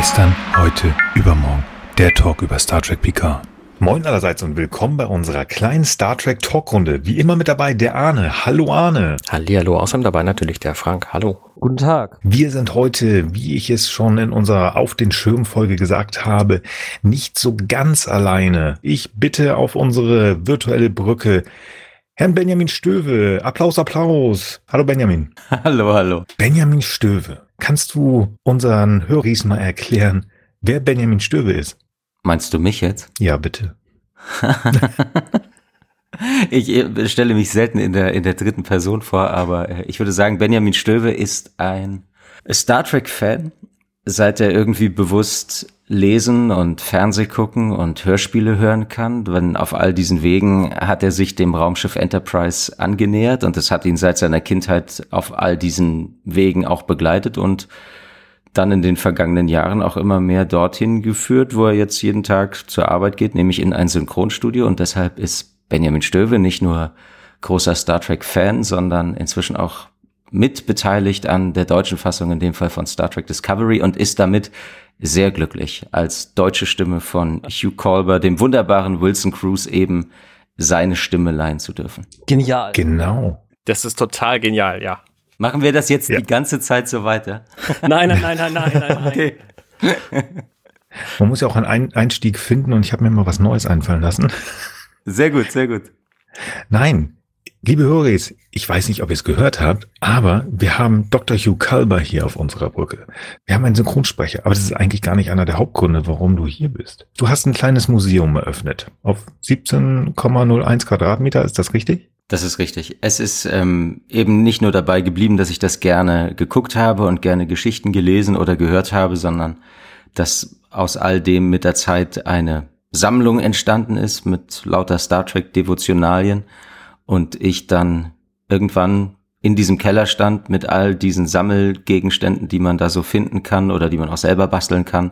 Gestern, heute, übermorgen. Der Talk über Star Trek Picard. Moin allerseits und willkommen bei unserer kleinen Star Trek Talkrunde. Wie immer mit dabei der Arne. Hallo Arne. Hallihallo, außerdem dabei natürlich der Frank. Hallo. Guten Tag. Wir sind heute, wie ich es schon in unserer Auf den Schirm Folge gesagt habe, nicht so ganz alleine. Ich bitte auf unsere virtuelle Brücke Herrn Benjamin Stöwe. Applaus, Applaus. Hallo Benjamin. Hallo, hallo. Benjamin Stöwe. Kannst du unseren Höris mal erklären, wer Benjamin Stöwe ist? Meinst du mich jetzt? Ja, bitte. ich äh, stelle mich selten in der, in der dritten Person vor, aber äh, ich würde sagen, Benjamin Stöwe ist ein Star Trek-Fan, seit er irgendwie bewusst lesen und Fernseh gucken und Hörspiele hören kann. Wenn auf all diesen Wegen hat er sich dem Raumschiff Enterprise angenähert und es hat ihn seit seiner Kindheit auf all diesen Wegen auch begleitet und dann in den vergangenen Jahren auch immer mehr dorthin geführt, wo er jetzt jeden Tag zur Arbeit geht, nämlich in ein Synchronstudio. Und deshalb ist Benjamin Stöwe nicht nur großer Star Trek-Fan, sondern inzwischen auch mitbeteiligt an der deutschen Fassung, in dem Fall von Star Trek Discovery und ist damit sehr glücklich, als deutsche Stimme von Hugh Colber, dem wunderbaren Wilson Cruz eben seine Stimme leihen zu dürfen. Genial. Genau. Das ist total genial, ja. Machen wir das jetzt ja. die ganze Zeit so weiter? Nein, nein, nein, nein, nein, nein. nein. Okay. Man muss ja auch einen Einstieg finden und ich habe mir mal was Neues einfallen lassen. Sehr gut, sehr gut. Nein, liebe Höris, ich weiß nicht, ob ihr es gehört habt, aber wir haben Dr. Hugh Culber hier auf unserer Brücke. Wir haben einen Synchronsprecher, aber das ist eigentlich gar nicht einer der Hauptgründe, warum du hier bist. Du hast ein kleines Museum eröffnet auf 17,01 Quadratmeter, ist das richtig? Das ist richtig. Es ist ähm, eben nicht nur dabei geblieben, dass ich das gerne geguckt habe und gerne Geschichten gelesen oder gehört habe, sondern dass aus all dem mit der Zeit eine Sammlung entstanden ist mit lauter Star Trek Devotionalien und ich dann irgendwann in diesem Keller stand mit all diesen Sammelgegenständen, die man da so finden kann oder die man auch selber basteln kann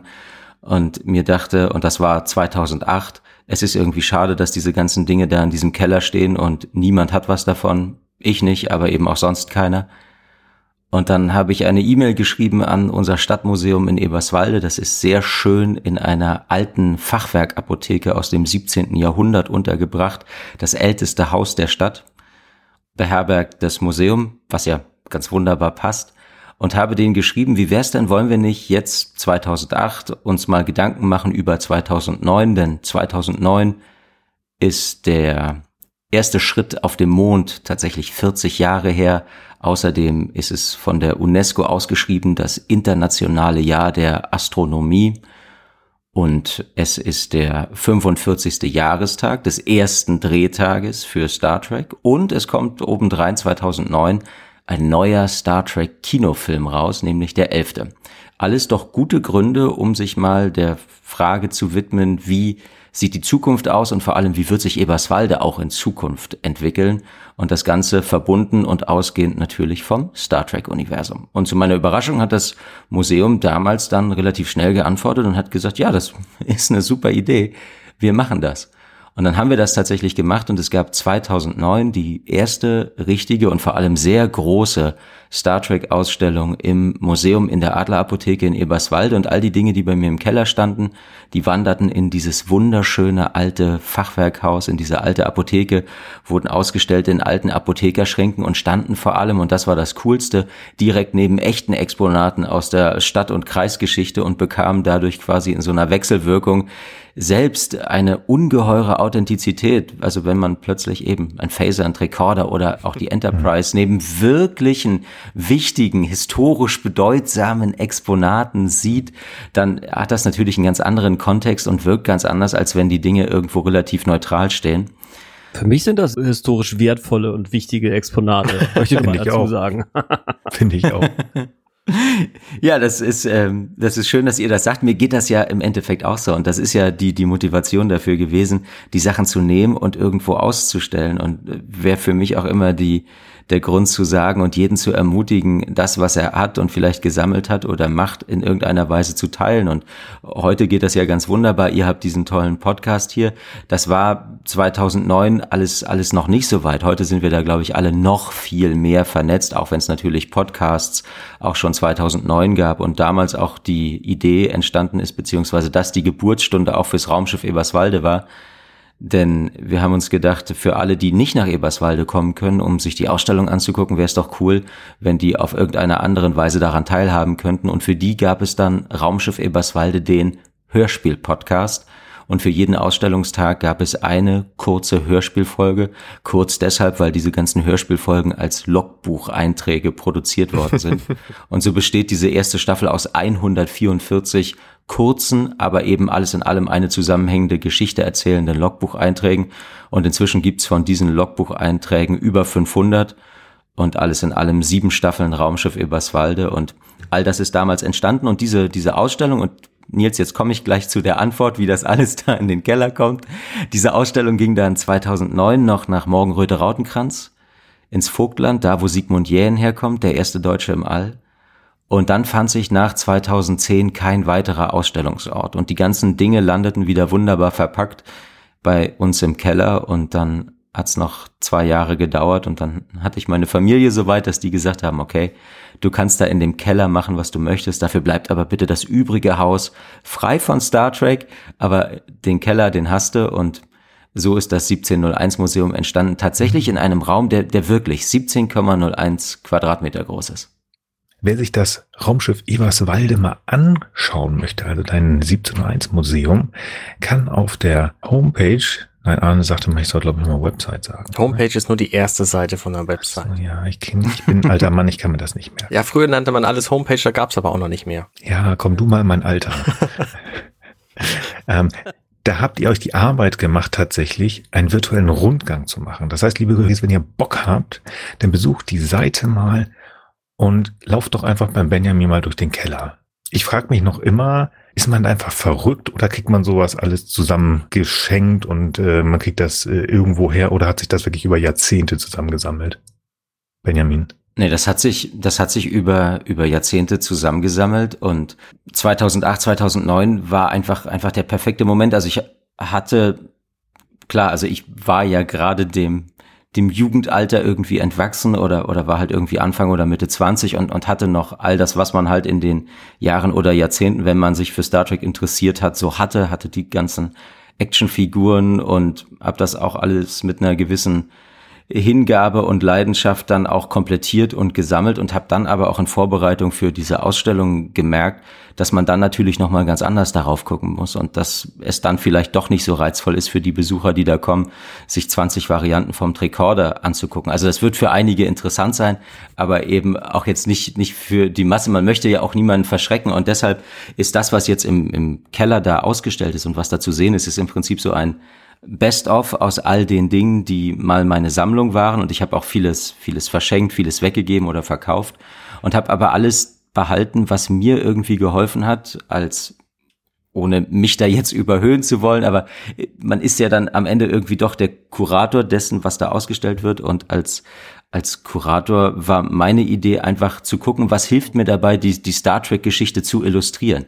und mir dachte, und das war 2008, es ist irgendwie schade, dass diese ganzen Dinge da in diesem Keller stehen und niemand hat was davon. Ich nicht, aber eben auch sonst keiner. Und dann habe ich eine E-Mail geschrieben an unser Stadtmuseum in Eberswalde. Das ist sehr schön in einer alten Fachwerkapotheke aus dem 17. Jahrhundert untergebracht. Das älteste Haus der Stadt beherbergt das Museum, was ja ganz wunderbar passt und habe denen geschrieben, wie wär's denn, wollen wir nicht jetzt 2008 uns mal Gedanken machen über 2009, denn 2009 ist der erste Schritt auf dem Mond tatsächlich 40 Jahre her. Außerdem ist es von der UNESCO ausgeschrieben, das internationale Jahr der Astronomie. Und es ist der 45. Jahrestag des ersten Drehtages für Star Trek. Und es kommt obendrein 2009 ein neuer Star Trek Kinofilm raus, nämlich der elfte. Alles doch gute Gründe, um sich mal der Frage zu widmen, wie sieht die Zukunft aus und vor allem, wie wird sich Eberswalde auch in Zukunft entwickeln und das Ganze verbunden und ausgehend natürlich vom Star Trek Universum. Und zu meiner Überraschung hat das Museum damals dann relativ schnell geantwortet und hat gesagt, ja, das ist eine super Idee, wir machen das. Und dann haben wir das tatsächlich gemacht und es gab 2009 die erste richtige und vor allem sehr große Star Trek Ausstellung im Museum in der Adlerapotheke in Eberswalde. Und all die Dinge, die bei mir im Keller standen, die wanderten in dieses wunderschöne alte Fachwerkhaus, in diese alte Apotheke, wurden ausgestellt in alten Apothekerschränken und standen vor allem, und das war das Coolste, direkt neben echten Exponaten aus der Stadt- und Kreisgeschichte und bekamen dadurch quasi in so einer Wechselwirkung selbst eine ungeheure Authentizität. Also wenn man plötzlich eben ein Phaser, ein Recorder oder auch die Enterprise neben wirklichen wichtigen, historisch bedeutsamen Exponaten sieht, dann hat das natürlich einen ganz anderen Kontext und wirkt ganz anders, als wenn die Dinge irgendwo relativ neutral stehen. Für mich sind das historisch wertvolle und wichtige Exponate, möchte ich mal dazu auch. sagen. Finde ich auch. Ja, das ist, ähm, das ist schön, dass ihr das sagt. Mir geht das ja im Endeffekt auch so. Und das ist ja die, die Motivation dafür gewesen, die Sachen zu nehmen und irgendwo auszustellen. Und äh, wäre für mich auch immer die, der Grund zu sagen und jeden zu ermutigen, das, was er hat und vielleicht gesammelt hat oder macht, in irgendeiner Weise zu teilen. Und heute geht das ja ganz wunderbar. Ihr habt diesen tollen Podcast hier. Das war 2009 alles, alles noch nicht so weit. Heute sind wir da, glaube ich, alle noch viel mehr vernetzt, auch wenn es natürlich Podcasts auch schon 2009 2009 gab und damals auch die Idee entstanden ist, beziehungsweise dass die Geburtsstunde auch fürs Raumschiff Eberswalde war. Denn wir haben uns gedacht, für alle, die nicht nach Eberswalde kommen können, um sich die Ausstellung anzugucken, wäre es doch cool, wenn die auf irgendeiner anderen Weise daran teilhaben könnten. Und für die gab es dann Raumschiff Eberswalde den Hörspiel-Podcast und für jeden Ausstellungstag gab es eine kurze Hörspielfolge. Kurz deshalb, weil diese ganzen Hörspielfolgen als Logbucheinträge produziert worden sind. und so besteht diese erste Staffel aus 144 kurzen, aber eben alles in allem eine zusammenhängende Geschichte erzählenden Logbucheinträgen. Und inzwischen gibt's von diesen Logbucheinträgen über 500 und alles in allem sieben Staffeln Raumschiff Eberswalde und all das ist damals entstanden und diese, diese Ausstellung und Nils, jetzt komme ich gleich zu der Antwort, wie das alles da in den Keller kommt. Diese Ausstellung ging dann 2009 noch nach Morgenröte Rautenkranz ins Vogtland, da wo Sigmund Jähn herkommt, der erste Deutsche im All. Und dann fand sich nach 2010 kein weiterer Ausstellungsort. Und die ganzen Dinge landeten wieder wunderbar verpackt bei uns im Keller. Und dann hat's noch zwei Jahre gedauert. Und dann hatte ich meine Familie so weit, dass die gesagt haben, okay, Du kannst da in dem Keller machen, was du möchtest. Dafür bleibt aber bitte das übrige Haus frei von Star Trek. Aber den Keller, den hast du und so ist das 1701 Museum entstanden. Tatsächlich in einem Raum, der, der wirklich 17,01 Quadratmeter groß ist. Wer sich das Raumschiff Eberswalde mal anschauen möchte, also dein 1701 Museum, kann auf der Homepage Nein, Arne sagte mal, ich soll, glaube ich, mal Website sagen. Homepage ist nur die erste Seite von der Website. So, ja, ich, kenn, ich bin ein alter Mann, ich kann mir das nicht mehr. Ja, früher nannte man alles Homepage, da gab's aber auch noch nicht mehr. Ja, komm du mal in mein Alter. ähm, da habt ihr euch die Arbeit gemacht, tatsächlich einen virtuellen Rundgang zu machen. Das heißt, liebe Hörer, wenn ihr Bock habt, dann besucht die Seite mal und lauft doch einfach beim Benjamin mal durch den Keller. Ich frage mich noch immer, ist man einfach verrückt oder kriegt man sowas alles zusammen geschenkt und äh, man kriegt das äh, irgendwo her oder hat sich das wirklich über Jahrzehnte zusammengesammelt? Benjamin. Nee, das hat sich, das hat sich über, über Jahrzehnte zusammengesammelt und 2008, 2009 war einfach, einfach der perfekte Moment. Also ich hatte, klar, also ich war ja gerade dem, dem Jugendalter irgendwie entwachsen oder, oder war halt irgendwie Anfang oder Mitte 20 und, und hatte noch all das, was man halt in den Jahren oder Jahrzehnten, wenn man sich für Star Trek interessiert hat, so hatte, hatte die ganzen Actionfiguren und hab das auch alles mit einer gewissen Hingabe und Leidenschaft dann auch komplettiert und gesammelt und habe dann aber auch in Vorbereitung für diese Ausstellung gemerkt, dass man dann natürlich noch mal ganz anders darauf gucken muss und dass es dann vielleicht doch nicht so reizvoll ist für die Besucher, die da kommen, sich 20 Varianten vom Tricorder anzugucken. Also das wird für einige interessant sein, aber eben auch jetzt nicht nicht für die Masse. Man möchte ja auch niemanden verschrecken und deshalb ist das, was jetzt im, im Keller da ausgestellt ist und was da zu sehen ist, ist im Prinzip so ein Best-of aus all den Dingen, die mal meine Sammlung waren. Und ich habe auch vieles, vieles verschenkt, vieles weggegeben oder verkauft und habe aber alles behalten, was mir irgendwie geholfen hat, als ohne mich da jetzt überhöhen zu wollen, aber man ist ja dann am Ende irgendwie doch der Kurator dessen, was da ausgestellt wird. Und als, als Kurator war meine Idee einfach zu gucken, was hilft mir dabei, die, die Star Trek-Geschichte zu illustrieren.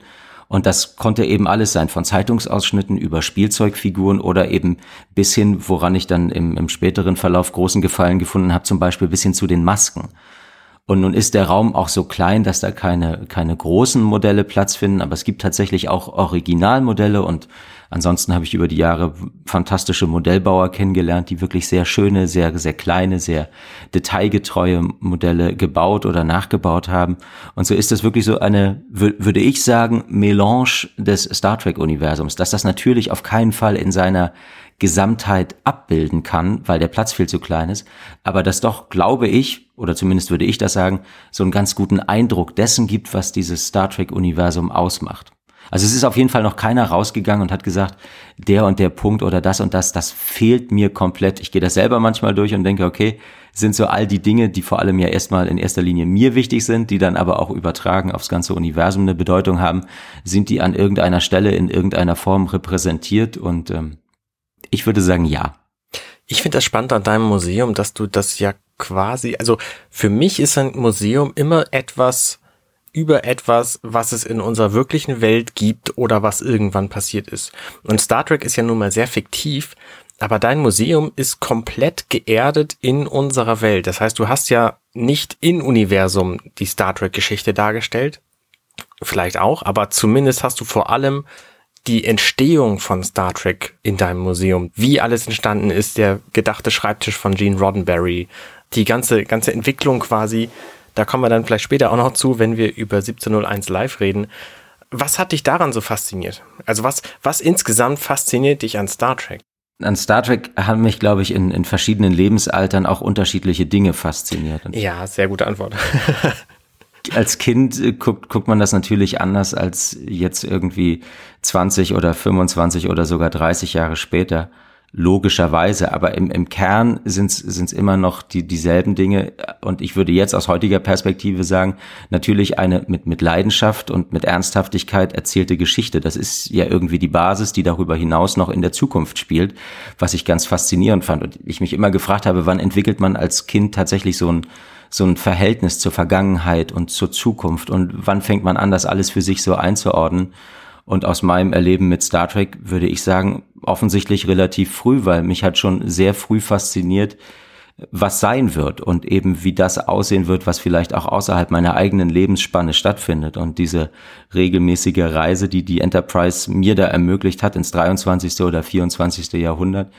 Und das konnte eben alles sein, von Zeitungsausschnitten über Spielzeugfiguren oder eben bis hin, woran ich dann im, im späteren Verlauf großen Gefallen gefunden habe, zum Beispiel bis hin zu den Masken. Und nun ist der Raum auch so klein, dass da keine, keine großen Modelle Platz finden, aber es gibt tatsächlich auch Originalmodelle und ansonsten habe ich über die Jahre fantastische Modellbauer kennengelernt, die wirklich sehr schöne, sehr, sehr kleine, sehr detailgetreue Modelle gebaut oder nachgebaut haben. Und so ist das wirklich so eine, würde ich sagen, Melange des Star Trek Universums, dass das natürlich auf keinen Fall in seiner Gesamtheit abbilden kann, weil der Platz viel zu klein ist, aber das doch, glaube ich, oder zumindest würde ich das sagen, so einen ganz guten Eindruck dessen gibt, was dieses Star Trek-Universum ausmacht. Also es ist auf jeden Fall noch keiner rausgegangen und hat gesagt, der und der Punkt oder das und das, das fehlt mir komplett. Ich gehe das selber manchmal durch und denke, okay, sind so all die Dinge, die vor allem ja erstmal in erster Linie mir wichtig sind, die dann aber auch übertragen aufs ganze Universum eine Bedeutung haben, sind die an irgendeiner Stelle in irgendeiner Form repräsentiert und ähm, ich würde sagen, ja. Ich finde das spannend an deinem Museum, dass du das ja quasi, also für mich ist ein Museum immer etwas über etwas, was es in unserer wirklichen Welt gibt oder was irgendwann passiert ist. Und Star Trek ist ja nun mal sehr fiktiv, Aber dein Museum ist komplett geerdet in unserer Welt. Das heißt, du hast ja nicht in Universum die Star Trek Geschichte dargestellt. Vielleicht auch, aber zumindest hast du vor allem die Entstehung von Star Trek in deinem Museum. Wie alles entstanden ist, der gedachte Schreibtisch von Gene Roddenberry, die ganze, ganze Entwicklung quasi. Da kommen wir dann vielleicht später auch noch zu, wenn wir über 1701 live reden. Was hat dich daran so fasziniert? Also was, was insgesamt fasziniert dich an Star Trek? An Star Trek haben mich, glaube ich, in, in verschiedenen Lebensaltern auch unterschiedliche Dinge fasziniert. Ja, sehr gute Antwort. als Kind äh, guckt, guckt man das natürlich anders als jetzt irgendwie 20 oder 25 oder sogar 30 Jahre später. Logischerweise, aber im, im Kern sind es immer noch die, dieselben Dinge. Und ich würde jetzt aus heutiger Perspektive sagen, natürlich eine mit, mit Leidenschaft und mit Ernsthaftigkeit erzählte Geschichte. Das ist ja irgendwie die Basis, die darüber hinaus noch in der Zukunft spielt, was ich ganz faszinierend fand. Und ich mich immer gefragt habe, wann entwickelt man als Kind tatsächlich so ein, so ein Verhältnis zur Vergangenheit und zur Zukunft und wann fängt man an, das alles für sich so einzuordnen? Und aus meinem Erleben mit Star Trek würde ich sagen, offensichtlich relativ früh, weil mich hat schon sehr früh fasziniert, was sein wird und eben wie das aussehen wird, was vielleicht auch außerhalb meiner eigenen Lebensspanne stattfindet. Und diese regelmäßige Reise, die die Enterprise mir da ermöglicht hat ins 23. oder 24. Jahrhundert,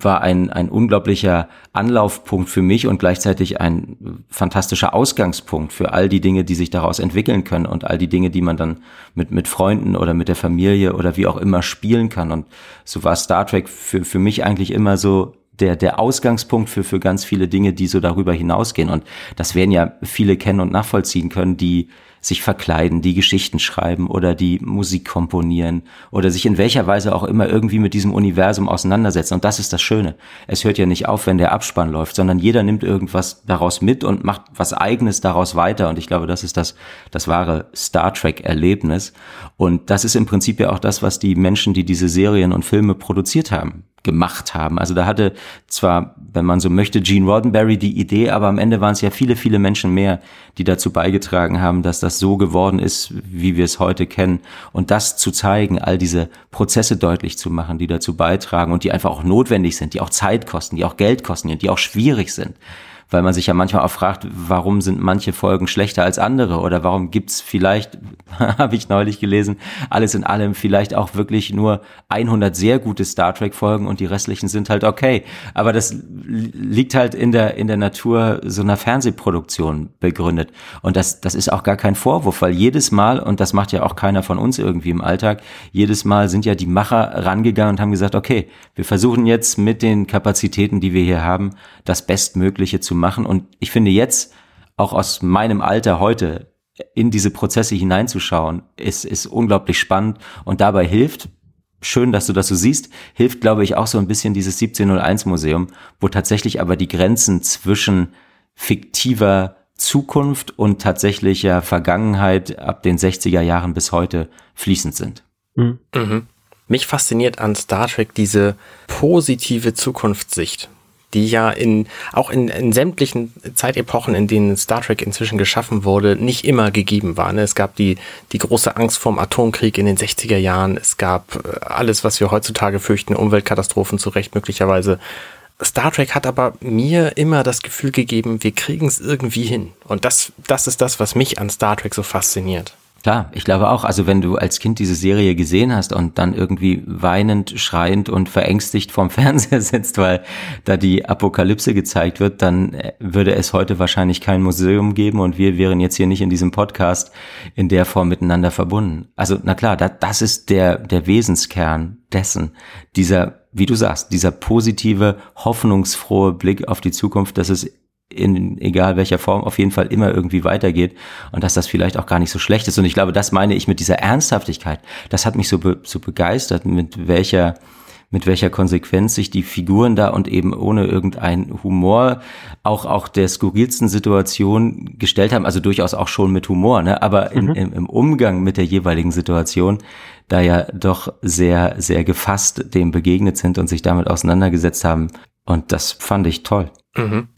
war ein, ein unglaublicher Anlaufpunkt für mich und gleichzeitig ein fantastischer Ausgangspunkt für all die Dinge, die sich daraus entwickeln können und all die Dinge, die man dann mit, mit Freunden oder mit der Familie oder wie auch immer spielen kann. Und so war Star Trek für, für mich eigentlich immer so der, der Ausgangspunkt für, für ganz viele Dinge, die so darüber hinausgehen. Und das werden ja viele kennen und nachvollziehen können, die sich verkleiden, die Geschichten schreiben oder die Musik komponieren oder sich in welcher Weise auch immer irgendwie mit diesem Universum auseinandersetzen. Und das ist das Schöne. Es hört ja nicht auf, wenn der Abspann läuft, sondern jeder nimmt irgendwas daraus mit und macht was eigenes daraus weiter. Und ich glaube, das ist das, das wahre Star Trek Erlebnis. Und das ist im Prinzip ja auch das, was die Menschen, die diese Serien und Filme produziert haben, gemacht haben. Also da hatte zwar, wenn man so möchte, Gene Roddenberry die Idee, aber am Ende waren es ja viele, viele Menschen mehr, die dazu beigetragen haben, dass das so geworden ist, wie wir es heute kennen. Und das zu zeigen, all diese Prozesse deutlich zu machen, die dazu beitragen und die einfach auch notwendig sind, die auch Zeit kosten, die auch Geld kosten, die auch schwierig sind weil man sich ja manchmal auch fragt, warum sind manche Folgen schlechter als andere oder warum gibt's vielleicht, habe ich neulich gelesen, alles in allem vielleicht auch wirklich nur 100 sehr gute Star Trek Folgen und die restlichen sind halt okay. Aber das liegt halt in der, in der Natur so einer Fernsehproduktion begründet. Und das, das ist auch gar kein Vorwurf, weil jedes Mal, und das macht ja auch keiner von uns irgendwie im Alltag, jedes Mal sind ja die Macher rangegangen und haben gesagt, okay, wir versuchen jetzt mit den Kapazitäten, die wir hier haben, das Bestmögliche zu machen. Und ich finde jetzt, auch aus meinem Alter heute, in diese Prozesse hineinzuschauen, ist, ist unglaublich spannend und dabei hilft, schön, dass du das so siehst, hilft, glaube ich, auch so ein bisschen dieses 1701 Museum, wo tatsächlich aber die Grenzen zwischen fiktiver Zukunft und tatsächlicher Vergangenheit ab den 60er Jahren bis heute fließend sind. Mhm. Mhm. Mich fasziniert an Star Trek diese positive Zukunftssicht die ja in, auch in, in sämtlichen Zeitepochen, in denen Star Trek inzwischen geschaffen wurde, nicht immer gegeben war. Es gab die, die große Angst vorm Atomkrieg in den 60er Jahren. Es gab äh, alles, was wir heutzutage fürchten, Umweltkatastrophen zu Recht möglicherweise. Star Trek hat aber mir immer das Gefühl gegeben, wir kriegen es irgendwie hin. Und das, das ist das, was mich an Star Trek so fasziniert. Klar, ich glaube auch, also wenn du als Kind diese Serie gesehen hast und dann irgendwie weinend, schreiend und verängstigt vorm Fernseher sitzt, weil da die Apokalypse gezeigt wird, dann äh, würde es heute wahrscheinlich kein Museum geben und wir wären jetzt hier nicht in diesem Podcast in der Form miteinander verbunden. Also na klar, da, das ist der, der Wesenskern dessen, dieser, wie du sagst, dieser positive, hoffnungsfrohe Blick auf die Zukunft, dass es in egal welcher Form auf jeden Fall immer irgendwie weitergeht und dass das vielleicht auch gar nicht so schlecht ist. Und ich glaube, das meine ich mit dieser Ernsthaftigkeit. Das hat mich so, be so begeistert, mit welcher mit welcher Konsequenz sich die Figuren da und eben ohne irgendeinen Humor auch auch der skurrilsten Situation gestellt haben, also durchaus auch schon mit Humor, ne? aber in, mhm. im, im Umgang mit der jeweiligen Situation da ja doch sehr, sehr gefasst dem begegnet sind und sich damit auseinandergesetzt haben. Und das fand ich toll. Mhm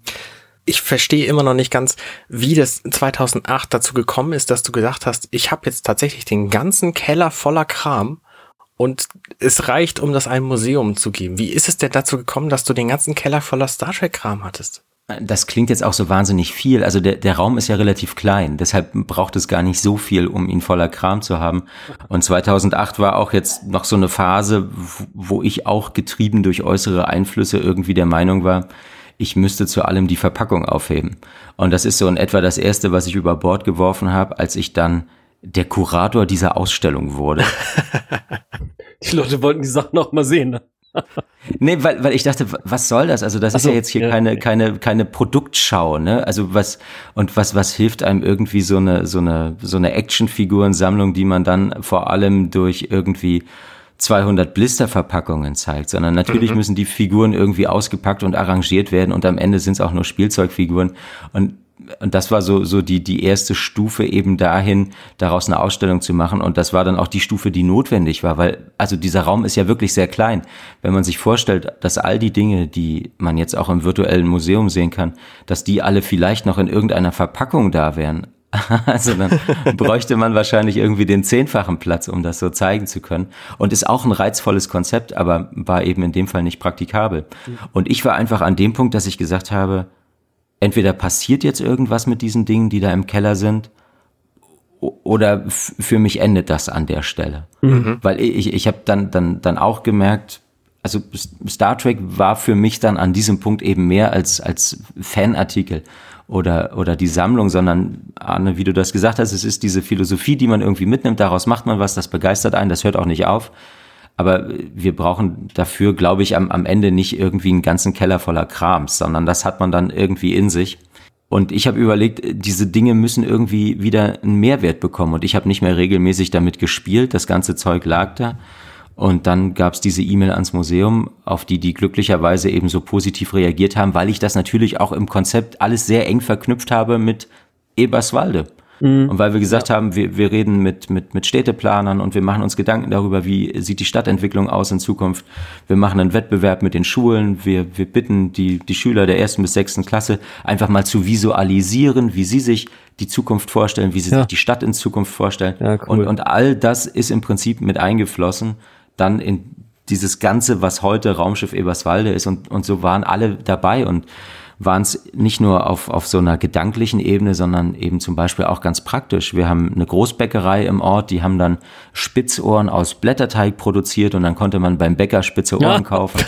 ich verstehe immer noch nicht ganz, wie das 2008 dazu gekommen ist, dass du gesagt hast, ich habe jetzt tatsächlich den ganzen Keller voller Kram und es reicht, um das einem Museum zu geben. Wie ist es denn dazu gekommen, dass du den ganzen Keller voller Star Trek-Kram hattest? Das klingt jetzt auch so wahnsinnig viel. Also der, der Raum ist ja relativ klein, deshalb braucht es gar nicht so viel, um ihn voller Kram zu haben. Und 2008 war auch jetzt noch so eine Phase, wo ich auch getrieben durch äußere Einflüsse irgendwie der Meinung war, ich müsste zu allem die Verpackung aufheben. Und das ist so in etwa das Erste, was ich über Bord geworfen habe, als ich dann der Kurator dieser Ausstellung wurde. die Leute wollten die Sachen noch mal sehen. Ne? nee, weil, weil ich dachte, was soll das? Also das so, ist ja jetzt hier ja. keine, keine, keine Produktschau, ne? Also was, und was, was hilft einem irgendwie so eine, so eine, so eine Actionfigurensammlung, die man dann vor allem durch irgendwie 200 Blisterverpackungen zeigt, sondern natürlich mhm. müssen die Figuren irgendwie ausgepackt und arrangiert werden und am Ende sind es auch nur Spielzeugfiguren und und das war so, so die, die erste Stufe eben dahin, daraus eine Ausstellung zu machen. Und das war dann auch die Stufe, die notwendig war, weil, also dieser Raum ist ja wirklich sehr klein. Wenn man sich vorstellt, dass all die Dinge, die man jetzt auch im virtuellen Museum sehen kann, dass die alle vielleicht noch in irgendeiner Verpackung da wären. Also dann bräuchte man wahrscheinlich irgendwie den zehnfachen Platz, um das so zeigen zu können. Und ist auch ein reizvolles Konzept, aber war eben in dem Fall nicht praktikabel. Und ich war einfach an dem Punkt, dass ich gesagt habe, entweder passiert jetzt irgendwas mit diesen Dingen, die da im Keller sind, oder für mich endet das an der Stelle. Mhm. Weil ich, ich habe dann, dann, dann auch gemerkt, also Star Trek war für mich dann an diesem Punkt eben mehr als, als Fanartikel oder, oder die Sammlung, sondern, Arne, wie du das gesagt hast, es ist diese Philosophie, die man irgendwie mitnimmt, daraus macht man was, das begeistert einen, das hört auch nicht auf. Aber wir brauchen dafür, glaube ich, am, am Ende nicht irgendwie einen ganzen Keller voller Krams, sondern das hat man dann irgendwie in sich. Und ich habe überlegt, diese Dinge müssen irgendwie wieder einen Mehrwert bekommen. Und ich habe nicht mehr regelmäßig damit gespielt. Das ganze Zeug lag da. Und dann gab es diese E-Mail ans Museum, auf die die glücklicherweise eben so positiv reagiert haben, weil ich das natürlich auch im Konzept alles sehr eng verknüpft habe mit Eberswalde. Mhm. Und weil wir gesagt ja. haben, wir, wir reden mit, mit, mit Städteplanern und wir machen uns Gedanken darüber, wie sieht die Stadtentwicklung aus in Zukunft. Wir machen einen Wettbewerb mit den Schulen. Wir, wir bitten die, die Schüler der ersten bis sechsten Klasse einfach mal zu visualisieren, wie sie sich die Zukunft vorstellen, wie sie ja. sich die Stadt in Zukunft vorstellen. Ja, cool. und, und all das ist im Prinzip mit eingeflossen, dann in dieses Ganze, was heute Raumschiff Eberswalde ist und, und so waren alle dabei und waren es nicht nur auf, auf so einer gedanklichen Ebene, sondern eben zum Beispiel auch ganz praktisch. Wir haben eine Großbäckerei im Ort, die haben dann Spitzohren aus Blätterteig produziert und dann konnte man beim Bäcker spitze Ohren ja. kaufen.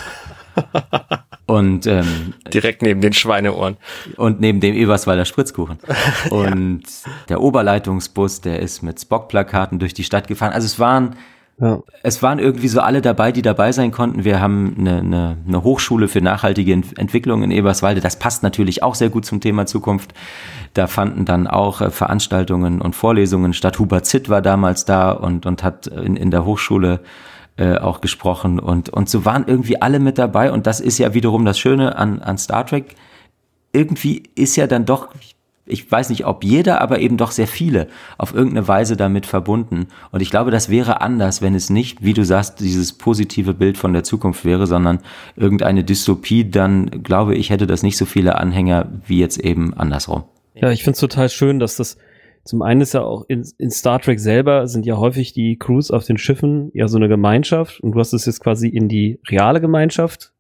Und ähm, direkt neben den Schweineohren. Und neben dem Eberswalder Spritzkuchen. Und ja. der Oberleitungsbus, der ist mit Spock-Plakaten durch die Stadt gefahren. Also es waren ja. Es waren irgendwie so alle dabei, die dabei sein konnten. Wir haben eine, eine, eine Hochschule für nachhaltige Entwicklung in Eberswalde. Das passt natürlich auch sehr gut zum Thema Zukunft. Da fanden dann auch äh, Veranstaltungen und Vorlesungen statt. Hubert Zitt war damals da und, und hat in, in der Hochschule äh, auch gesprochen. Und, und so waren irgendwie alle mit dabei. Und das ist ja wiederum das Schöne an, an Star Trek. Irgendwie ist ja dann doch, ich weiß nicht, ob jeder, aber eben doch sehr viele auf irgendeine Weise damit verbunden. Und ich glaube, das wäre anders, wenn es nicht, wie du sagst, dieses positive Bild von der Zukunft wäre, sondern irgendeine Dystopie, dann glaube ich, hätte das nicht so viele Anhänger wie jetzt eben andersrum. Ja, ich finde es total schön, dass das zum einen ist ja auch in, in Star Trek selber sind ja häufig die Crews auf den Schiffen ja so eine Gemeinschaft und du hast es jetzt quasi in die reale Gemeinschaft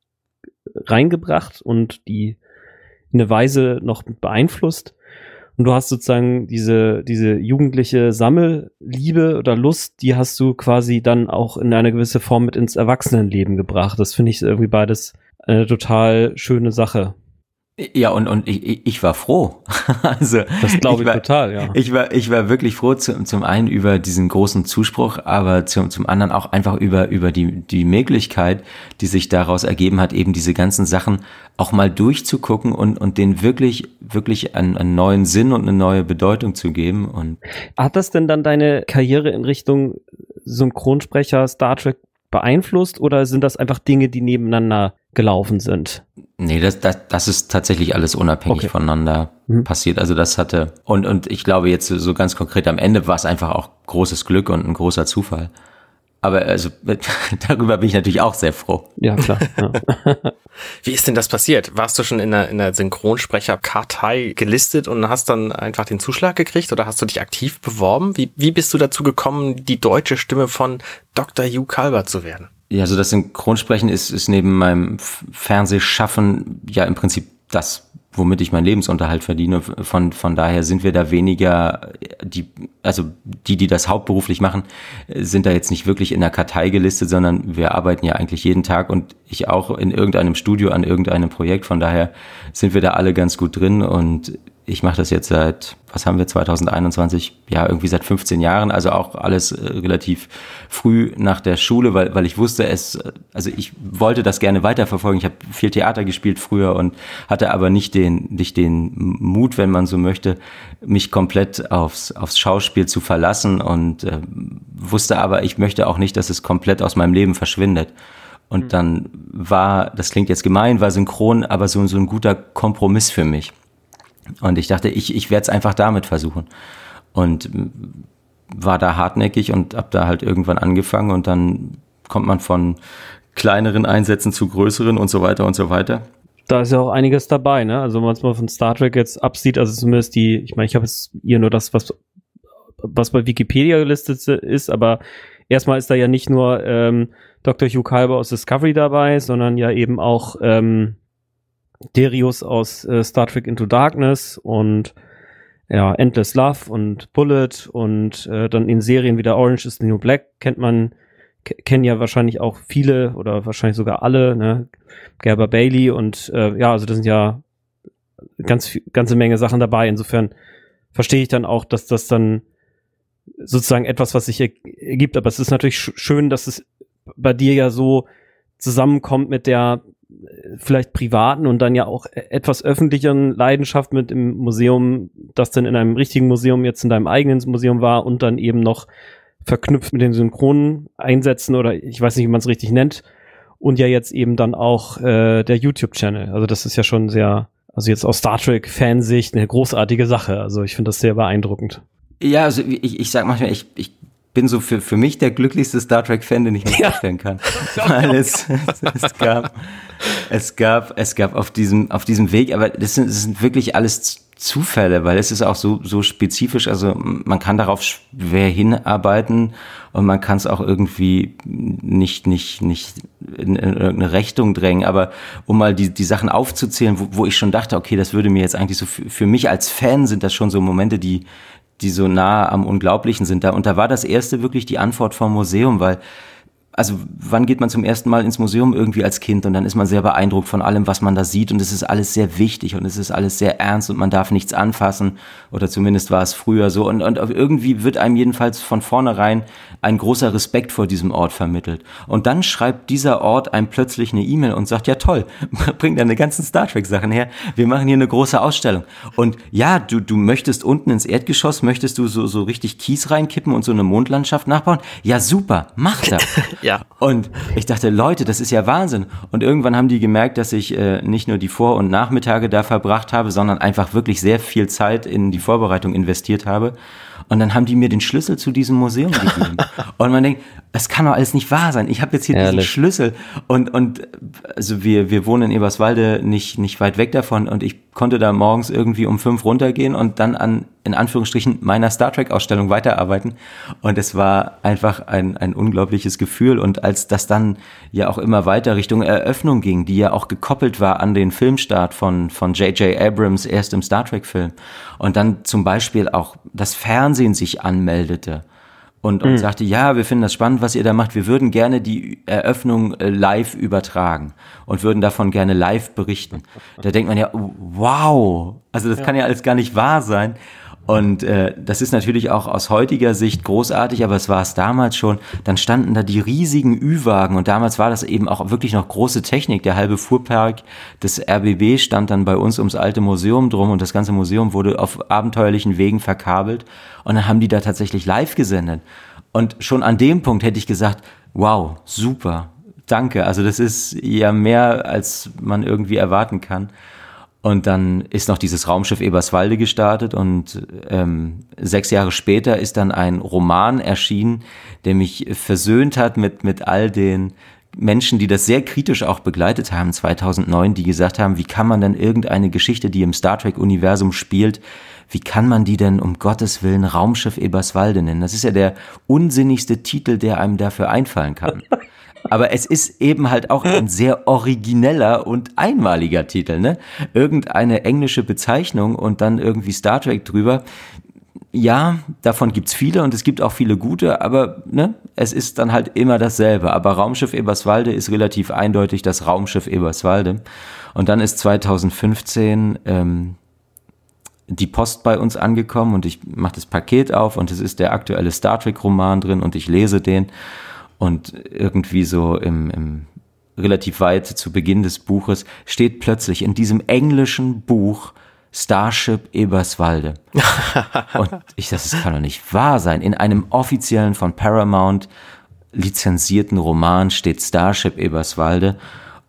reingebracht und die in eine Weise noch beeinflusst. Und du hast sozusagen diese, diese jugendliche Sammelliebe oder Lust, die hast du quasi dann auch in eine gewisse Form mit ins Erwachsenenleben gebracht. Das finde ich irgendwie beides eine total schöne Sache. Ja, und, und ich, ich war froh. also, das glaube ich, ich war, total, ja. Ich war, ich war wirklich froh, zum, zum einen über diesen großen Zuspruch, aber zum, zum anderen auch einfach über, über die, die Möglichkeit, die sich daraus ergeben hat, eben diese ganzen Sachen auch mal durchzugucken und, und denen wirklich, wirklich einen, einen neuen Sinn und eine neue Bedeutung zu geben. Und hat das denn dann deine Karriere in Richtung Synchronsprecher Star Trek beeinflusst oder sind das einfach Dinge, die nebeneinander gelaufen sind? Nee, das, das, das ist tatsächlich alles unabhängig okay. voneinander mhm. passiert. Also das hatte, und, und ich glaube jetzt so ganz konkret am Ende war es einfach auch großes Glück und ein großer Zufall. Aber also darüber bin ich natürlich auch sehr froh. Ja, klar. Ja. Wie ist denn das passiert? Warst du schon in der, in der Synchronsprecherkartei gelistet und hast dann einfach den Zuschlag gekriegt oder hast du dich aktiv beworben? Wie, wie bist du dazu gekommen, die deutsche Stimme von Dr. Hugh Calvert zu werden? Ja, also das Synchronsprechen ist, ist neben meinem Fernsehschaffen ja im Prinzip das womit ich meinen Lebensunterhalt verdiene. Von, von daher sind wir da weniger, die, also die, die das hauptberuflich machen, sind da jetzt nicht wirklich in der Kartei gelistet, sondern wir arbeiten ja eigentlich jeden Tag und ich auch in irgendeinem Studio an irgendeinem Projekt. Von daher sind wir da alle ganz gut drin und ich mache das jetzt seit, was haben wir, 2021, ja, irgendwie seit 15 Jahren, also auch alles äh, relativ früh nach der Schule, weil, weil ich wusste es, also ich wollte das gerne weiterverfolgen. Ich habe viel Theater gespielt früher und hatte aber nicht den, nicht den Mut, wenn man so möchte, mich komplett aufs, aufs Schauspiel zu verlassen und äh, wusste aber, ich möchte auch nicht, dass es komplett aus meinem Leben verschwindet. Und mhm. dann war, das klingt jetzt gemein, war synchron, aber so, so ein guter Kompromiss für mich. Und ich dachte, ich, ich werde es einfach damit versuchen. Und war da hartnäckig und habe da halt irgendwann angefangen und dann kommt man von kleineren Einsätzen zu größeren und so weiter und so weiter. Da ist ja auch einiges dabei, ne? Also wenn man es mal von Star Trek jetzt absieht, also zumindest die, ich meine, ich habe jetzt hier nur das, was, was bei Wikipedia gelistet ist, aber erstmal ist da ja nicht nur ähm, Dr. Hugh Kalber aus Discovery dabei, sondern ja eben auch ähm, Darius aus äh, Star Trek Into Darkness und ja, Endless Love und Bullet und äh, dann in Serien wie der Orange is the New Black kennt man, kennen ja wahrscheinlich auch viele oder wahrscheinlich sogar alle, ne? Gerber Bailey und äh, ja, also das sind ja ganz ganze Menge Sachen dabei. Insofern verstehe ich dann auch, dass das dann sozusagen etwas, was sich ergibt. Aber es ist natürlich schön, dass es bei dir ja so zusammenkommt mit der vielleicht privaten und dann ja auch e-, etwas öffentlicheren Leidenschaft mit im Museum, das dann in einem richtigen Museum jetzt in deinem eigenen Museum war und dann eben noch verknüpft mit den synchronen Einsätzen oder ich weiß nicht, wie man es richtig nennt und ja jetzt eben dann auch äh, der YouTube-Channel. Also das ist ja schon sehr, also jetzt aus Star Trek-Fansicht eine großartige Sache. Also ich finde das sehr beeindruckend. Ja, also ich, ich sag manchmal, ich, ich bin so für, für mich der glücklichste Star Trek-Fan, den ich mir vorstellen kann. Weil es, es, es, gab, es gab, es gab auf diesem, auf diesem Weg, aber das sind, das sind wirklich alles Zufälle, weil es ist auch so, so spezifisch, also man kann darauf schwer hinarbeiten und man kann es auch irgendwie nicht, nicht, nicht in, in irgendeine Richtung drängen, aber um mal die, die Sachen aufzuzählen, wo, wo ich schon dachte, okay, das würde mir jetzt eigentlich so, für, für mich als Fan sind das schon so Momente, die, die so nah am Unglaublichen sind da. Und da war das erste wirklich die Antwort vom Museum, weil also wann geht man zum ersten Mal ins Museum? Irgendwie als Kind. Und dann ist man sehr beeindruckt von allem, was man da sieht. Und es ist alles sehr wichtig und es ist alles sehr ernst und man darf nichts anfassen. Oder zumindest war es früher so. Und, und irgendwie wird einem jedenfalls von vornherein ein großer Respekt vor diesem Ort vermittelt. Und dann schreibt dieser Ort einem plötzlich eine E-Mail und sagt, ja toll, bring deine ganzen Star Trek Sachen her, wir machen hier eine große Ausstellung. Und ja, du, du möchtest unten ins Erdgeschoss, möchtest du so, so richtig Kies reinkippen und so eine Mondlandschaft nachbauen, ja super, mach das. Ja. Und ich dachte, Leute, das ist ja Wahnsinn. Und irgendwann haben die gemerkt, dass ich äh, nicht nur die Vor- und Nachmittage da verbracht habe, sondern einfach wirklich sehr viel Zeit in die Vorbereitung investiert habe. Und dann haben die mir den Schlüssel zu diesem Museum gegeben. und man denkt, es kann doch alles nicht wahr sein. Ich habe jetzt hier Ehrlich? diesen Schlüssel und und also wir wir wohnen in Eberswalde nicht nicht weit weg davon und ich konnte da morgens irgendwie um fünf runtergehen und dann an in Anführungsstrichen meiner Star Trek Ausstellung weiterarbeiten und es war einfach ein ein unglaubliches Gefühl und als das dann ja auch immer weiter Richtung Eröffnung ging, die ja auch gekoppelt war an den Filmstart von von J.J. Abrams erstem Star Trek Film und dann zum Beispiel auch das Fernsehen sich anmeldete und, und mhm. sagte, ja, wir finden das spannend, was ihr da macht. Wir würden gerne die Eröffnung äh, live übertragen und würden davon gerne live berichten. Da denkt man ja, wow, also das ja. kann ja alles gar nicht wahr sein. Und äh, das ist natürlich auch aus heutiger Sicht großartig, aber es war es damals schon. Dann standen da die riesigen Ü-Wagen und damals war das eben auch wirklich noch große Technik. Der halbe Fuhrpark des RBB stand dann bei uns ums alte Museum drum und das ganze Museum wurde auf abenteuerlichen Wegen verkabelt und dann haben die da tatsächlich live gesendet. Und schon an dem Punkt hätte ich gesagt, wow, super, danke. Also das ist ja mehr, als man irgendwie erwarten kann. Und dann ist noch dieses Raumschiff Eberswalde gestartet und ähm, sechs Jahre später ist dann ein Roman erschienen, der mich versöhnt hat mit, mit all den Menschen, die das sehr kritisch auch begleitet haben 2009, die gesagt haben, wie kann man denn irgendeine Geschichte, die im Star Trek-Universum spielt, wie kann man die denn um Gottes Willen Raumschiff Eberswalde nennen? Das ist ja der unsinnigste Titel, der einem dafür einfallen kann. Aber es ist eben halt auch ein sehr origineller und einmaliger Titel, ne? Irgendeine englische Bezeichnung und dann irgendwie Star Trek drüber. Ja, davon gibt's viele und es gibt auch viele gute, aber ne, es ist dann halt immer dasselbe. Aber Raumschiff Eberswalde ist relativ eindeutig das Raumschiff Eberswalde. Und dann ist 2015 ähm, die Post bei uns angekommen und ich mache das Paket auf und es ist der aktuelle Star Trek-Roman drin und ich lese den und irgendwie so im, im relativ weit zu Beginn des Buches steht plötzlich in diesem englischen Buch Starship Eberswalde. und ich, das kann doch nicht wahr sein. In einem offiziellen von Paramount lizenzierten Roman steht Starship Eberswalde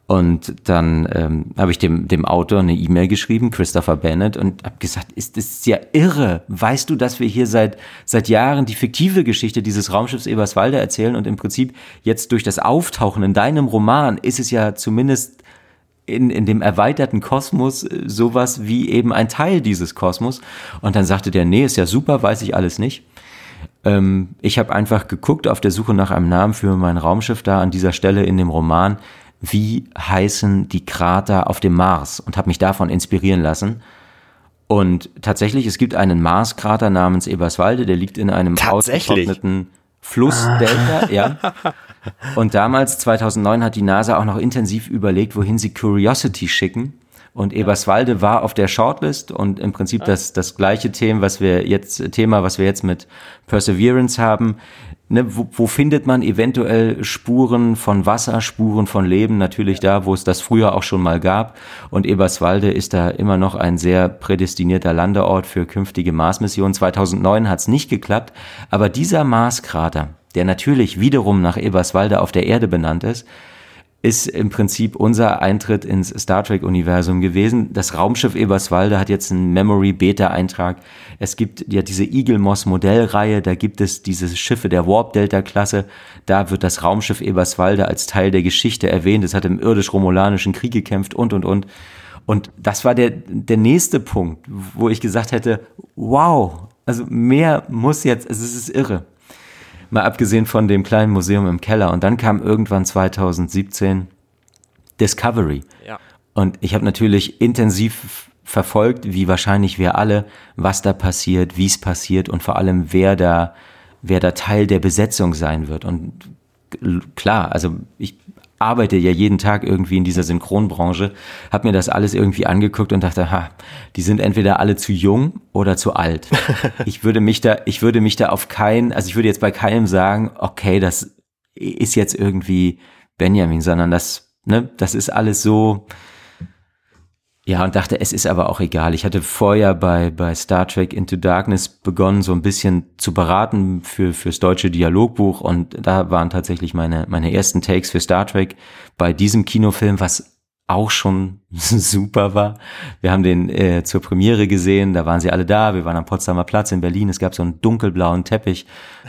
und dann ähm, habe ich dem, dem Autor eine E-Mail geschrieben, Christopher Bennett, und habe gesagt, ist das ja irre. Weißt du, dass wir hier seit, seit Jahren die fiktive Geschichte dieses Raumschiffs Eberswalde erzählen und im Prinzip jetzt durch das Auftauchen in deinem Roman ist es ja zumindest in, in dem erweiterten Kosmos äh, sowas wie eben ein Teil dieses Kosmos. Und dann sagte der, nee, ist ja super, weiß ich alles nicht. Ähm, ich habe einfach geguckt auf der Suche nach einem Namen für mein Raumschiff da an dieser Stelle in dem Roman wie heißen die Krater auf dem Mars und habe mich davon inspirieren lassen. Und tatsächlich, es gibt einen Marskrater namens Eberswalde, der liegt in einem ausgetrockneten Flussdelta, ah. ja. Und damals, 2009, hat die NASA auch noch intensiv überlegt, wohin sie Curiosity schicken. Und Eberswalde war auf der Shortlist und im Prinzip das, das gleiche Thema, was wir jetzt, Thema, was wir jetzt mit Perseverance haben ne, wo, wo findet man eventuell Spuren von Wasser, Spuren von Leben? Natürlich da, wo es das früher auch schon mal gab. Und Eberswalde ist da immer noch ein sehr prädestinierter Landeort für künftige Marsmissionen. 2009 hat es nicht geklappt, aber dieser Marskrater, der natürlich wiederum nach Eberswalde auf der Erde benannt ist, ist im Prinzip unser Eintritt ins Star Trek-Universum gewesen. Das Raumschiff Eberswalde hat jetzt einen Memory-Beta-Eintrag. Es gibt ja diese Eagle Moss Modellreihe, da gibt es diese Schiffe der Warp-Delta-Klasse. Da wird das Raumschiff Eberswalde als Teil der Geschichte erwähnt. Es hat im irdisch-romulanischen Krieg gekämpft und, und, und. Und das war der, der nächste Punkt, wo ich gesagt hätte, wow, also mehr muss jetzt, also es ist irre mal abgesehen von dem kleinen Museum im Keller. Und dann kam irgendwann 2017 Discovery. Ja. Und ich habe natürlich intensiv verfolgt, wie wahrscheinlich wir alle, was da passiert, wie es passiert und vor allem, wer da, wer da Teil der Besetzung sein wird. Und klar, also ich arbeite ja jeden Tag irgendwie in dieser Synchronbranche, habe mir das alles irgendwie angeguckt und dachte, ha, die sind entweder alle zu jung oder zu alt. ich würde mich da, ich würde mich da auf keinen, also ich würde jetzt bei keinem sagen, okay, das ist jetzt irgendwie Benjamin, sondern das, ne, das ist alles so, ja, und dachte, es ist aber auch egal. Ich hatte vorher bei, bei Star Trek Into Darkness begonnen, so ein bisschen zu beraten für, fürs deutsche Dialogbuch und da waren tatsächlich meine, meine ersten Takes für Star Trek bei diesem Kinofilm, was auch schon super war. Wir haben den äh, zur Premiere gesehen, da waren sie alle da, wir waren am Potsdamer Platz in Berlin, es gab so einen dunkelblauen Teppich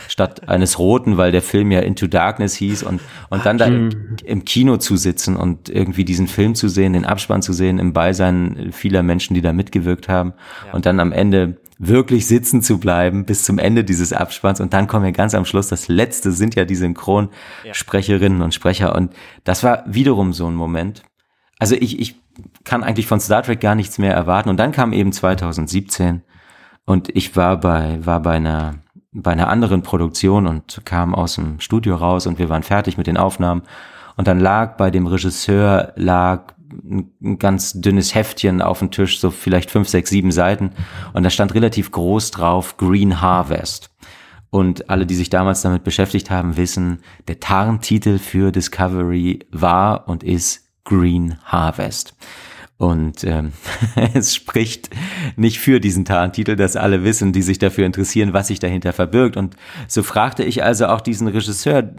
statt eines roten, weil der Film ja Into Darkness hieß und, und dann da im, im Kino zu sitzen und irgendwie diesen Film zu sehen, den Abspann zu sehen, im Beisein vieler Menschen, die da mitgewirkt haben ja. und dann am Ende wirklich sitzen zu bleiben bis zum Ende dieses Abspanns. Und dann kommen wir ganz am Schluss, das letzte sind ja die Synchronsprecherinnen und Sprecher. Und das war wiederum so ein Moment, also ich, ich kann eigentlich von Star Trek gar nichts mehr erwarten. Und dann kam eben 2017 und ich war bei, war bei einer, bei einer anderen Produktion und kam aus dem Studio raus und wir waren fertig mit den Aufnahmen. Und dann lag bei dem Regisseur lag ein ganz dünnes Heftchen auf dem Tisch, so vielleicht fünf, sechs, sieben Seiten. Und da stand relativ groß drauf Green Harvest. Und alle, die sich damals damit beschäftigt haben, wissen, der Tarntitel für Discovery war und ist Green Harvest. Und ähm, es spricht nicht für diesen Tarntitel, dass alle wissen, die sich dafür interessieren, was sich dahinter verbirgt. Und so fragte ich also auch diesen Regisseur,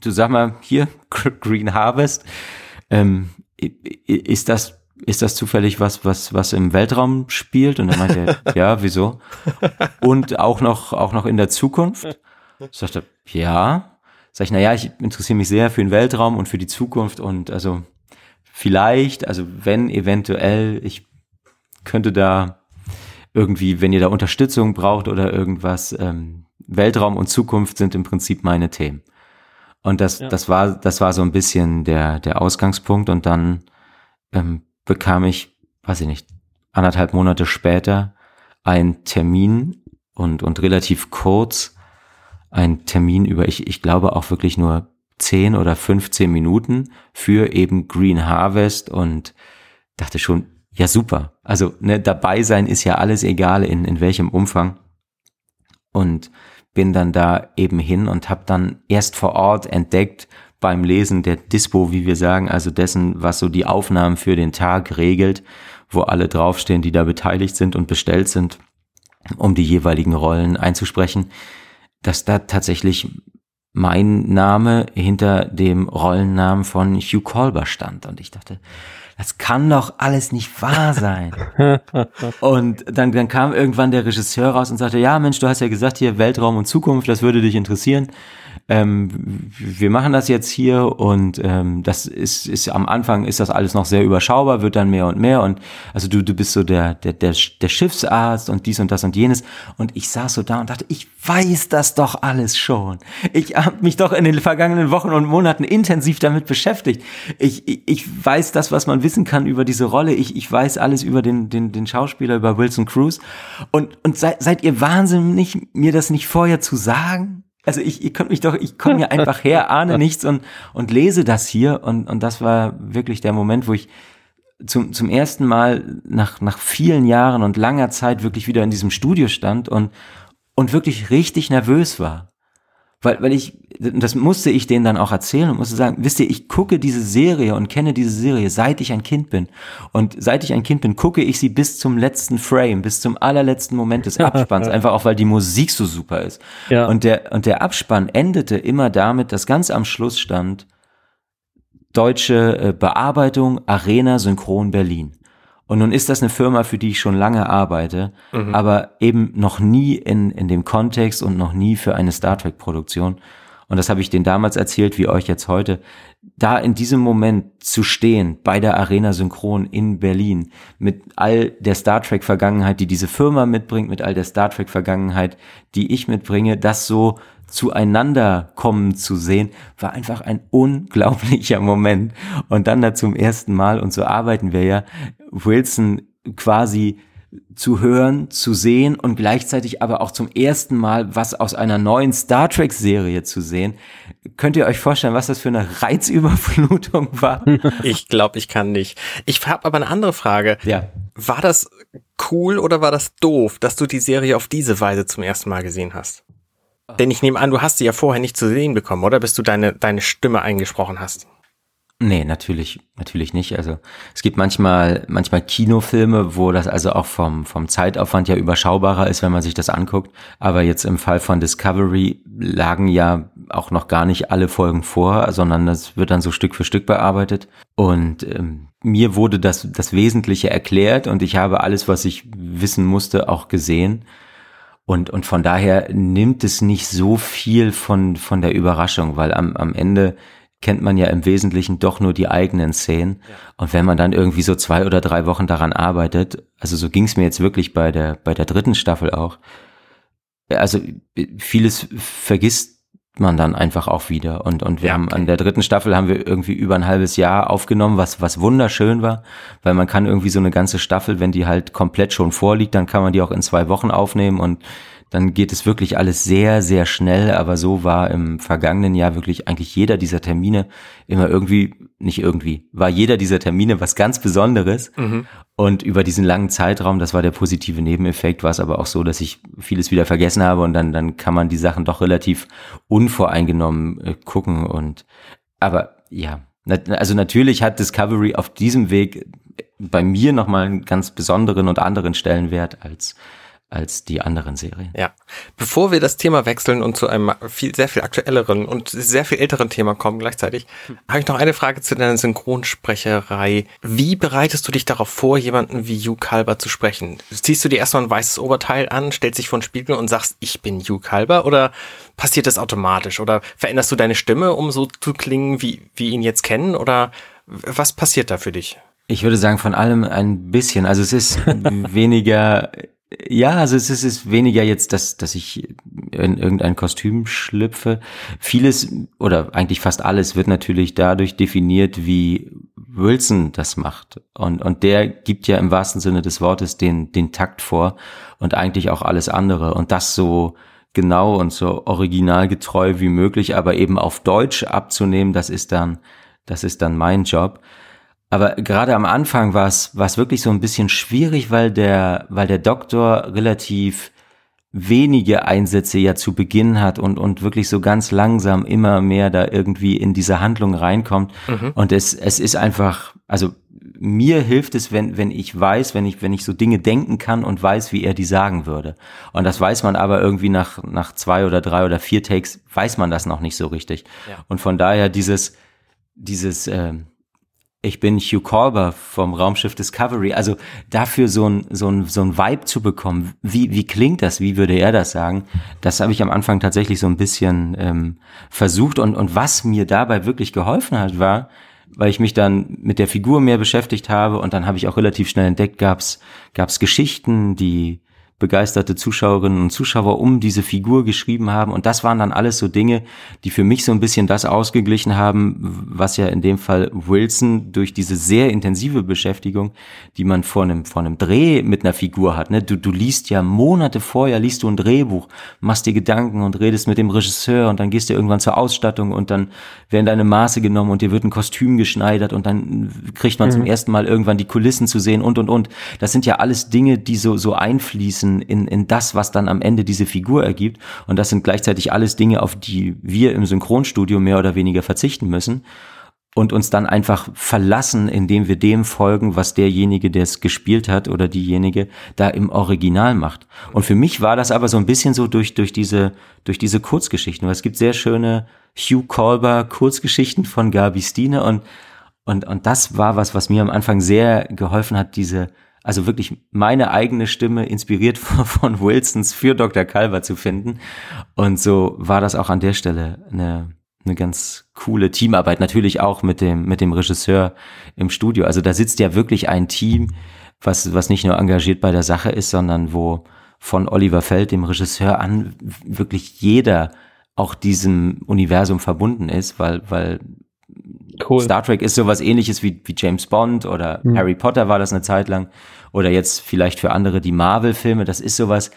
du sag mal, hier, Green Harvest, ähm, ist das ist das zufällig was, was, was im Weltraum spielt? Und er meinte, ja, wieso? Und auch noch, auch noch in der Zukunft? Ich sagte, ja. Sag ich, na ja, ich interessiere mich sehr für den Weltraum und für die Zukunft und also vielleicht, also wenn eventuell, ich könnte da irgendwie, wenn ihr da Unterstützung braucht oder irgendwas, ähm, Weltraum und Zukunft sind im Prinzip meine Themen. Und das, ja. das war, das war so ein bisschen der, der Ausgangspunkt und dann ähm, bekam ich, weiß ich nicht, anderthalb Monate später einen Termin und, und relativ kurz ein Termin über, ich, ich glaube auch wirklich nur 10 oder 15 Minuten für eben Green Harvest und dachte schon, ja super. Also ne, dabei sein ist ja alles egal in, in welchem Umfang. Und bin dann da eben hin und habe dann erst vor Ort entdeckt, beim Lesen der Dispo, wie wir sagen, also dessen, was so die Aufnahmen für den Tag regelt, wo alle draufstehen, die da beteiligt sind und bestellt sind, um die jeweiligen Rollen einzusprechen, dass da tatsächlich mein Name hinter dem Rollennamen von Hugh Colber stand. Und ich dachte, das kann doch alles nicht wahr sein. und dann, dann kam irgendwann der Regisseur raus und sagte, ja Mensch, du hast ja gesagt hier Weltraum und Zukunft, das würde dich interessieren ähm, wir machen das jetzt hier und ähm, das ist, ist am Anfang ist das alles noch sehr überschaubar, wird dann mehr und mehr und also du, du bist so der, der, der, der Schiffsarzt und dies und das und jenes und ich saß so da und dachte, ich weiß das doch alles schon. Ich habe mich doch in den vergangenen Wochen und Monaten intensiv damit beschäftigt. Ich, ich, ich weiß das, was man wissen kann über diese Rolle. Ich, ich weiß alles über den, den, den Schauspieler, über Wilson Cruz. Und, und seid, seid ihr wahnsinnig, mir das nicht vorher zu sagen? Also ich, ihr könnt mich doch, ich komme hier einfach her, ahne nichts und, und lese das hier und, und das war wirklich der Moment, wo ich zum, zum ersten Mal nach, nach vielen Jahren und langer Zeit wirklich wieder in diesem Studio stand und, und wirklich richtig nervös war. Weil, weil ich, das musste ich denen dann auch erzählen und musste sagen, wisst ihr, ich gucke diese Serie und kenne diese Serie, seit ich ein Kind bin. Und seit ich ein Kind bin, gucke ich sie bis zum letzten Frame, bis zum allerletzten Moment des Abspanns, einfach auch weil die Musik so super ist. Ja. Und der, und der Abspann endete immer damit, dass ganz am Schluss stand, deutsche äh, Bearbeitung, Arena Synchron Berlin. Und nun ist das eine Firma, für die ich schon lange arbeite, mhm. aber eben noch nie in, in dem Kontext und noch nie für eine Star Trek Produktion. Und das habe ich denen damals erzählt, wie euch jetzt heute. Da in diesem Moment zu stehen, bei der Arena Synchron in Berlin, mit all der Star Trek Vergangenheit, die diese Firma mitbringt, mit all der Star Trek Vergangenheit, die ich mitbringe, das so zueinander kommen zu sehen, war einfach ein unglaublicher Moment. Und dann da zum ersten Mal, und so arbeiten wir ja, Wilson quasi zu hören, zu sehen und gleichzeitig aber auch zum ersten Mal was aus einer neuen Star Trek Serie zu sehen. Könnt ihr euch vorstellen, was das für eine Reizüberflutung war? Ich glaube, ich kann nicht. Ich habe aber eine andere Frage. Ja. War das cool oder war das doof, dass du die Serie auf diese Weise zum ersten Mal gesehen hast? Denn ich nehme an, du hast sie ja vorher nicht zu sehen bekommen, oder? Bis du deine, deine Stimme eingesprochen hast. Nee, natürlich, natürlich nicht. Also es gibt manchmal, manchmal Kinofilme, wo das also auch vom, vom Zeitaufwand ja überschaubarer ist, wenn man sich das anguckt. Aber jetzt im Fall von Discovery lagen ja auch noch gar nicht alle Folgen vor, sondern das wird dann so Stück für Stück bearbeitet. Und ähm, mir wurde das, das Wesentliche erklärt und ich habe alles, was ich wissen musste, auch gesehen. Und, und von daher nimmt es nicht so viel von, von der Überraschung, weil am, am Ende kennt man ja im Wesentlichen doch nur die eigenen Szenen. Ja. Und wenn man dann irgendwie so zwei oder drei Wochen daran arbeitet, also so ging es mir jetzt wirklich bei der, bei der dritten Staffel auch, also vieles vergisst man dann einfach auch wieder. Und, und wir ja, okay. haben an der dritten Staffel haben wir irgendwie über ein halbes Jahr aufgenommen, was, was wunderschön war, weil man kann irgendwie so eine ganze Staffel, wenn die halt komplett schon vorliegt, dann kann man die auch in zwei Wochen aufnehmen und dann geht es wirklich alles sehr, sehr schnell. Aber so war im vergangenen Jahr wirklich eigentlich jeder dieser Termine immer irgendwie, nicht irgendwie, war jeder dieser Termine was ganz Besonderes. Mhm. Und über diesen langen Zeitraum, das war der positive Nebeneffekt, war es aber auch so, dass ich vieles wieder vergessen habe und dann, dann kann man die Sachen doch relativ unvoreingenommen äh, gucken und, aber ja, also natürlich hat Discovery auf diesem Weg bei mir nochmal einen ganz besonderen und anderen Stellenwert als als die anderen Serien. Ja. Bevor wir das Thema wechseln und zu einem viel, sehr viel aktuelleren und sehr viel älteren Thema kommen gleichzeitig, hm. habe ich noch eine Frage zu deiner Synchronsprecherei. Wie bereitest du dich darauf vor, jemanden wie Hugh Kalber zu sprechen? Ziehst du dir erstmal ein weißes Oberteil an, stellst dich vor den Spiegel und sagst, ich bin Hugh Kalber oder passiert das automatisch? Oder veränderst du deine Stimme, um so zu klingen, wie wir ihn jetzt kennen? Oder was passiert da für dich? Ich würde sagen, von allem ein bisschen. Also es ist weniger ja, also es ist, ist weniger jetzt, dass, dass ich in irgendein Kostüm schlüpfe. Vieles oder eigentlich fast alles wird natürlich dadurch definiert, wie Wilson das macht. Und, und der gibt ja im wahrsten Sinne des Wortes den, den Takt vor und eigentlich auch alles andere. Und das so genau und so originalgetreu wie möglich, aber eben auf Deutsch abzunehmen, das ist dann, das ist dann mein Job. Aber gerade am Anfang war es, war es wirklich so ein bisschen schwierig, weil der, weil der Doktor relativ wenige Einsätze ja zu Beginn hat und, und wirklich so ganz langsam immer mehr da irgendwie in diese Handlung reinkommt. Mhm. Und es, es ist einfach, also mir hilft es, wenn, wenn ich weiß, wenn ich, wenn ich so Dinge denken kann und weiß, wie er die sagen würde. Und das weiß man aber irgendwie nach, nach zwei oder drei oder vier Takes, weiß man das noch nicht so richtig. Ja. Und von daher dieses, dieses, äh, ich bin Hugh Colber vom Raumschiff Discovery. Also dafür so ein, so ein, so ein Vibe zu bekommen, wie, wie klingt das, wie würde er das sagen, das habe ich am Anfang tatsächlich so ein bisschen ähm, versucht. Und, und was mir dabei wirklich geholfen hat, war, weil ich mich dann mit der Figur mehr beschäftigt habe und dann habe ich auch relativ schnell entdeckt, gab's gab's Geschichten, die begeisterte Zuschauerinnen und Zuschauer um diese Figur geschrieben haben. Und das waren dann alles so Dinge, die für mich so ein bisschen das ausgeglichen haben, was ja in dem Fall Wilson durch diese sehr intensive Beschäftigung, die man vor einem, vor einem Dreh mit einer Figur hat. Ne? Du, du liest ja Monate vorher, liest du ein Drehbuch, machst dir Gedanken und redest mit dem Regisseur und dann gehst du irgendwann zur Ausstattung und dann werden deine Maße genommen und dir wird ein Kostüm geschneidert und dann kriegt man mhm. zum ersten Mal irgendwann die Kulissen zu sehen und, und, und. Das sind ja alles Dinge, die so, so einfließen müssen in, in das, was dann am Ende diese Figur ergibt. Und das sind gleichzeitig alles Dinge, auf die wir im Synchronstudio mehr oder weniger verzichten müssen und uns dann einfach verlassen, indem wir dem folgen, was derjenige, der es gespielt hat oder diejenige da im Original macht. Und für mich war das aber so ein bisschen so durch, durch diese, durch diese Kurzgeschichten, weil es gibt sehr schöne Hugh Colber Kurzgeschichten von Gabi Stine und, und, und das war was, was mir am Anfang sehr geholfen hat, diese, also wirklich meine eigene Stimme inspiriert von, von Wilsons für Dr. Calver zu finden. Und so war das auch an der Stelle eine, eine ganz coole Teamarbeit. Natürlich auch mit dem, mit dem Regisseur im Studio. Also da sitzt ja wirklich ein Team, was, was nicht nur engagiert bei der Sache ist, sondern wo von Oliver Feld, dem Regisseur, an wirklich jeder auch diesem Universum verbunden ist, weil, weil Cool. Star Trek ist sowas ähnliches wie, wie James Bond oder mhm. Harry Potter war das eine Zeit lang. Oder jetzt vielleicht für andere die Marvel-Filme. Das ist sowas,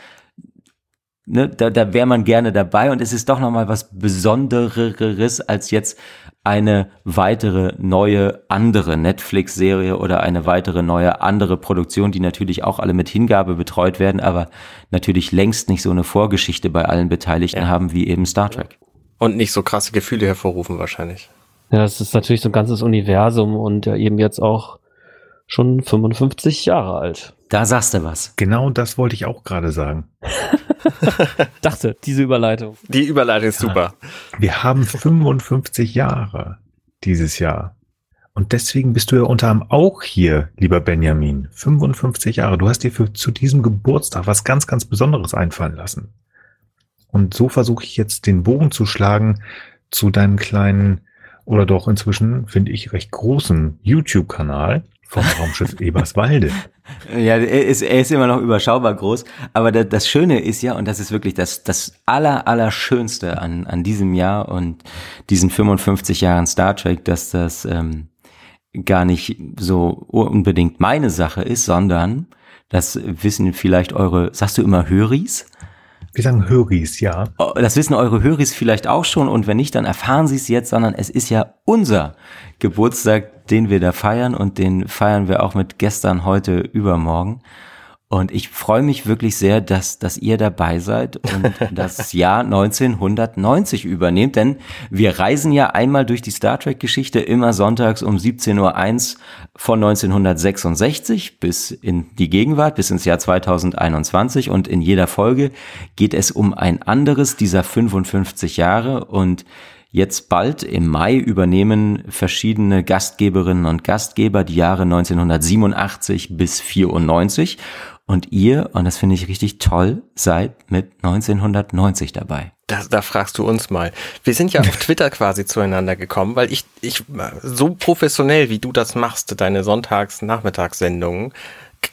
ne, da, da wäre man gerne dabei und es ist doch nochmal was Besondereres als jetzt eine weitere neue andere Netflix-Serie oder eine weitere neue andere Produktion, die natürlich auch alle mit Hingabe betreut werden, aber natürlich längst nicht so eine Vorgeschichte bei allen Beteiligten ja. haben wie eben Star Trek. Und nicht so krasse Gefühle hervorrufen wahrscheinlich. Ja, es ist natürlich so ein ganzes Universum und ja eben jetzt auch schon 55 Jahre alt. Da sagst du was. Genau das wollte ich auch gerade sagen. Dachte, diese Überleitung. Die Überleitung ist ja. super. Wir haben 55 Jahre dieses Jahr. Und deswegen bist du ja unter anderem auch hier, lieber Benjamin. 55 Jahre. Du hast dir für, zu diesem Geburtstag was ganz, ganz Besonderes einfallen lassen. Und so versuche ich jetzt den Bogen zu schlagen zu deinem kleinen oder doch inzwischen, finde ich, recht großen YouTube-Kanal vom Raumschiff Eberswalde. Ja, er ist, er ist immer noch überschaubar groß. Aber das, das Schöne ist ja, und das ist wirklich das, das aller, aller Schönste an, an diesem Jahr und diesen 55 Jahren Star Trek, dass das ähm, gar nicht so unbedingt meine Sache ist, sondern das wissen vielleicht eure, sagst du immer Höris? Wir sagen Höris, ja. Oh, das wissen eure Höris vielleicht auch schon und wenn nicht, dann erfahren sie es jetzt, sondern es ist ja unser Geburtstag, den wir da feiern und den feiern wir auch mit gestern, heute, übermorgen. Und ich freue mich wirklich sehr, dass, dass ihr dabei seid und das Jahr 1990 übernehmt, denn wir reisen ja einmal durch die Star Trek Geschichte immer sonntags um 17.01 Uhr von 1966 bis in die Gegenwart, bis ins Jahr 2021 und in jeder Folge geht es um ein anderes dieser 55 Jahre. Und Jetzt bald im Mai übernehmen verschiedene Gastgeberinnen und Gastgeber die Jahre 1987 bis 94 und ihr, und das finde ich richtig toll, seid mit 1990 dabei. Da, da fragst du uns mal. Wir sind ja auf Twitter quasi zueinander gekommen, weil ich, ich so professionell, wie du das machst, deine Sonntags-Nachmittagssendungen,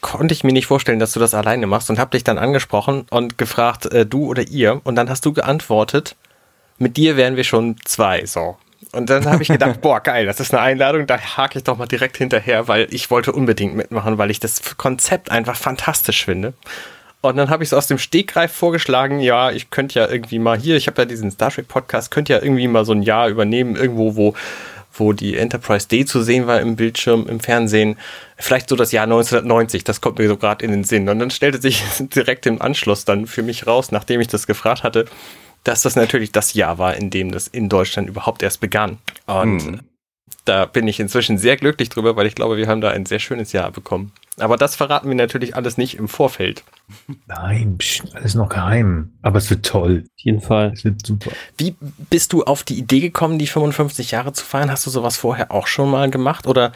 konnte ich mir nicht vorstellen, dass du das alleine machst und habe dich dann angesprochen und gefragt, äh, du oder ihr. Und dann hast du geantwortet, mit dir wären wir schon zwei, so. Und dann habe ich gedacht, boah, geil, das ist eine Einladung, da hake ich doch mal direkt hinterher, weil ich wollte unbedingt mitmachen, weil ich das Konzept einfach fantastisch finde. Und dann habe ich so aus dem Stegreif vorgeschlagen, ja, ich könnte ja irgendwie mal hier, ich habe ja diesen Star Trek Podcast, könnte ja irgendwie mal so ein Jahr übernehmen, irgendwo, wo, wo die Enterprise D zu sehen war im Bildschirm, im Fernsehen. Vielleicht so das Jahr 1990, das kommt mir so gerade in den Sinn. Und dann stellte sich direkt im Anschluss dann für mich raus, nachdem ich das gefragt hatte, dass das natürlich das Jahr war, in dem das in Deutschland überhaupt erst begann. Und hm. da bin ich inzwischen sehr glücklich drüber, weil ich glaube, wir haben da ein sehr schönes Jahr bekommen. Aber das verraten wir natürlich alles nicht im Vorfeld. Nein, alles noch geheim. Aber es wird toll. Auf jeden Fall. Es wird super. Wie bist du auf die Idee gekommen, die 55 Jahre zu feiern? Hast du sowas vorher auch schon mal gemacht? Oder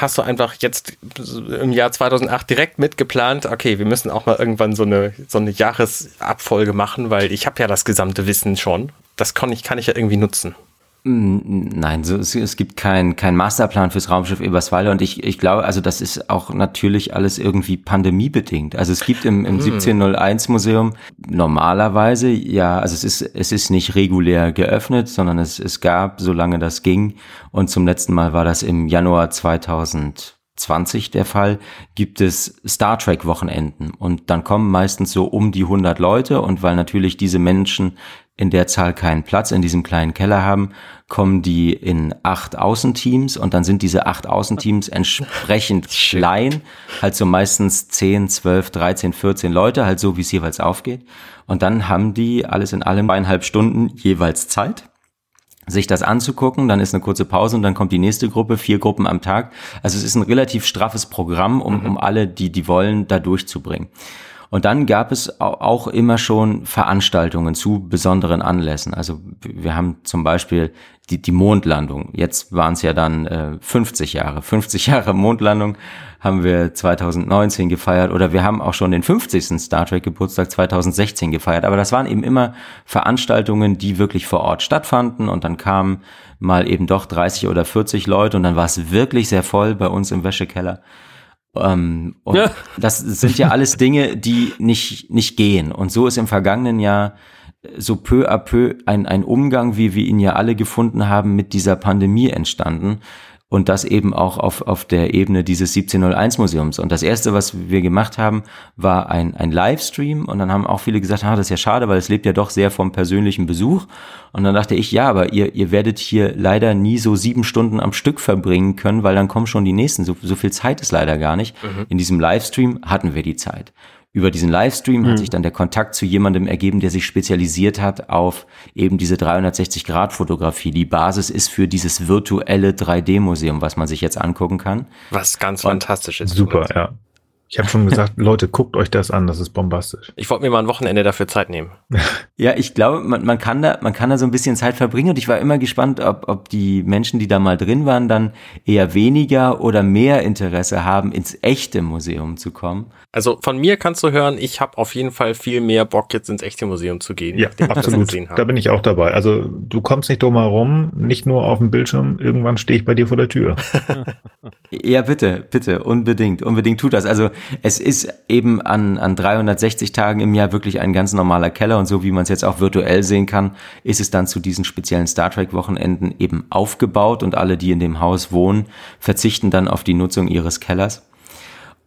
hast du einfach jetzt im Jahr 2008 direkt mitgeplant, okay, wir müssen auch mal irgendwann so eine, so eine Jahresabfolge machen, weil ich habe ja das gesamte Wissen schon. Das kann ich, kann ich ja irgendwie nutzen. Nein, so, es, es gibt keinen kein Masterplan fürs Raumschiff Eberswalde und ich, ich glaube, also das ist auch natürlich alles irgendwie pandemiebedingt. Also es gibt im, im 1701 hm. Museum normalerweise, ja, also es ist, es ist nicht regulär geöffnet, sondern es, es gab, solange das ging und zum letzten Mal war das im Januar 2020 der Fall, gibt es Star Trek Wochenenden und dann kommen meistens so um die 100 Leute und weil natürlich diese Menschen in der Zahl keinen Platz in diesem kleinen Keller haben, kommen die in acht Außenteams und dann sind diese acht Außenteams entsprechend klein, halt so meistens 10, 12, 13, 14 Leute, halt so wie es jeweils aufgeht. Und dann haben die alles in allem eineinhalb Stunden jeweils Zeit sich das anzugucken, dann ist eine kurze Pause und dann kommt die nächste Gruppe, vier Gruppen am Tag. Also es ist ein relativ straffes Programm, um, um alle, die die wollen, da durchzubringen. Und dann gab es auch immer schon Veranstaltungen zu besonderen Anlässen. Also wir haben zum Beispiel die, die Mondlandung. Jetzt waren es ja dann äh, 50 Jahre. 50 Jahre Mondlandung haben wir 2019 gefeiert oder wir haben auch schon den 50. Star Trek Geburtstag 2016 gefeiert. Aber das waren eben immer Veranstaltungen, die wirklich vor Ort stattfanden und dann kamen mal eben doch 30 oder 40 Leute und dann war es wirklich sehr voll bei uns im Wäschekeller. Ähm, und ja. das sind ja alles Dinge, die nicht, nicht gehen. Und so ist im vergangenen Jahr so peu à peu ein, ein Umgang, wie wir ihn ja alle gefunden haben, mit dieser Pandemie entstanden und das eben auch auf, auf der Ebene dieses 1701 Museums. Und das erste, was wir gemacht haben, war ein, ein Livestream und dann haben auch viele gesagt, ah, das ist ja schade, weil es lebt ja doch sehr vom persönlichen Besuch. Und dann dachte ich, ja, aber ihr, ihr werdet hier leider nie so sieben Stunden am Stück verbringen können, weil dann kommen schon die nächsten. So, so viel Zeit ist leider gar nicht. Mhm. In diesem Livestream hatten wir die Zeit über diesen Livestream mhm. hat sich dann der Kontakt zu jemandem ergeben, der sich spezialisiert hat auf eben diese 360-Grad-Fotografie. Die Basis ist für dieses virtuelle 3D-Museum, was man sich jetzt angucken kann. Was ganz Und fantastisch ist. Super, ja. Ich habe schon gesagt, Leute, guckt euch das an, das ist bombastisch. Ich wollte mir mal ein Wochenende dafür Zeit nehmen. ja, ich glaube, man, man, kann da, man kann da so ein bisschen Zeit verbringen und ich war immer gespannt, ob, ob die Menschen, die da mal drin waren, dann eher weniger oder mehr Interesse haben, ins echte Museum zu kommen. Also von mir kannst du hören, ich habe auf jeden Fall viel mehr Bock, jetzt ins echte Museum zu gehen. Ja, absolut. Da bin ich auch dabei. Also du kommst nicht drum herum, nicht nur auf dem Bildschirm, irgendwann stehe ich bei dir vor der Tür. ja, bitte, bitte, unbedingt, unbedingt tut das. Also es ist eben an, an 360 Tagen im Jahr wirklich ein ganz normaler Keller und so wie man es jetzt auch virtuell sehen kann, ist es dann zu diesen speziellen Star Trek Wochenenden eben aufgebaut und alle, die in dem Haus wohnen, verzichten dann auf die Nutzung ihres Kellers.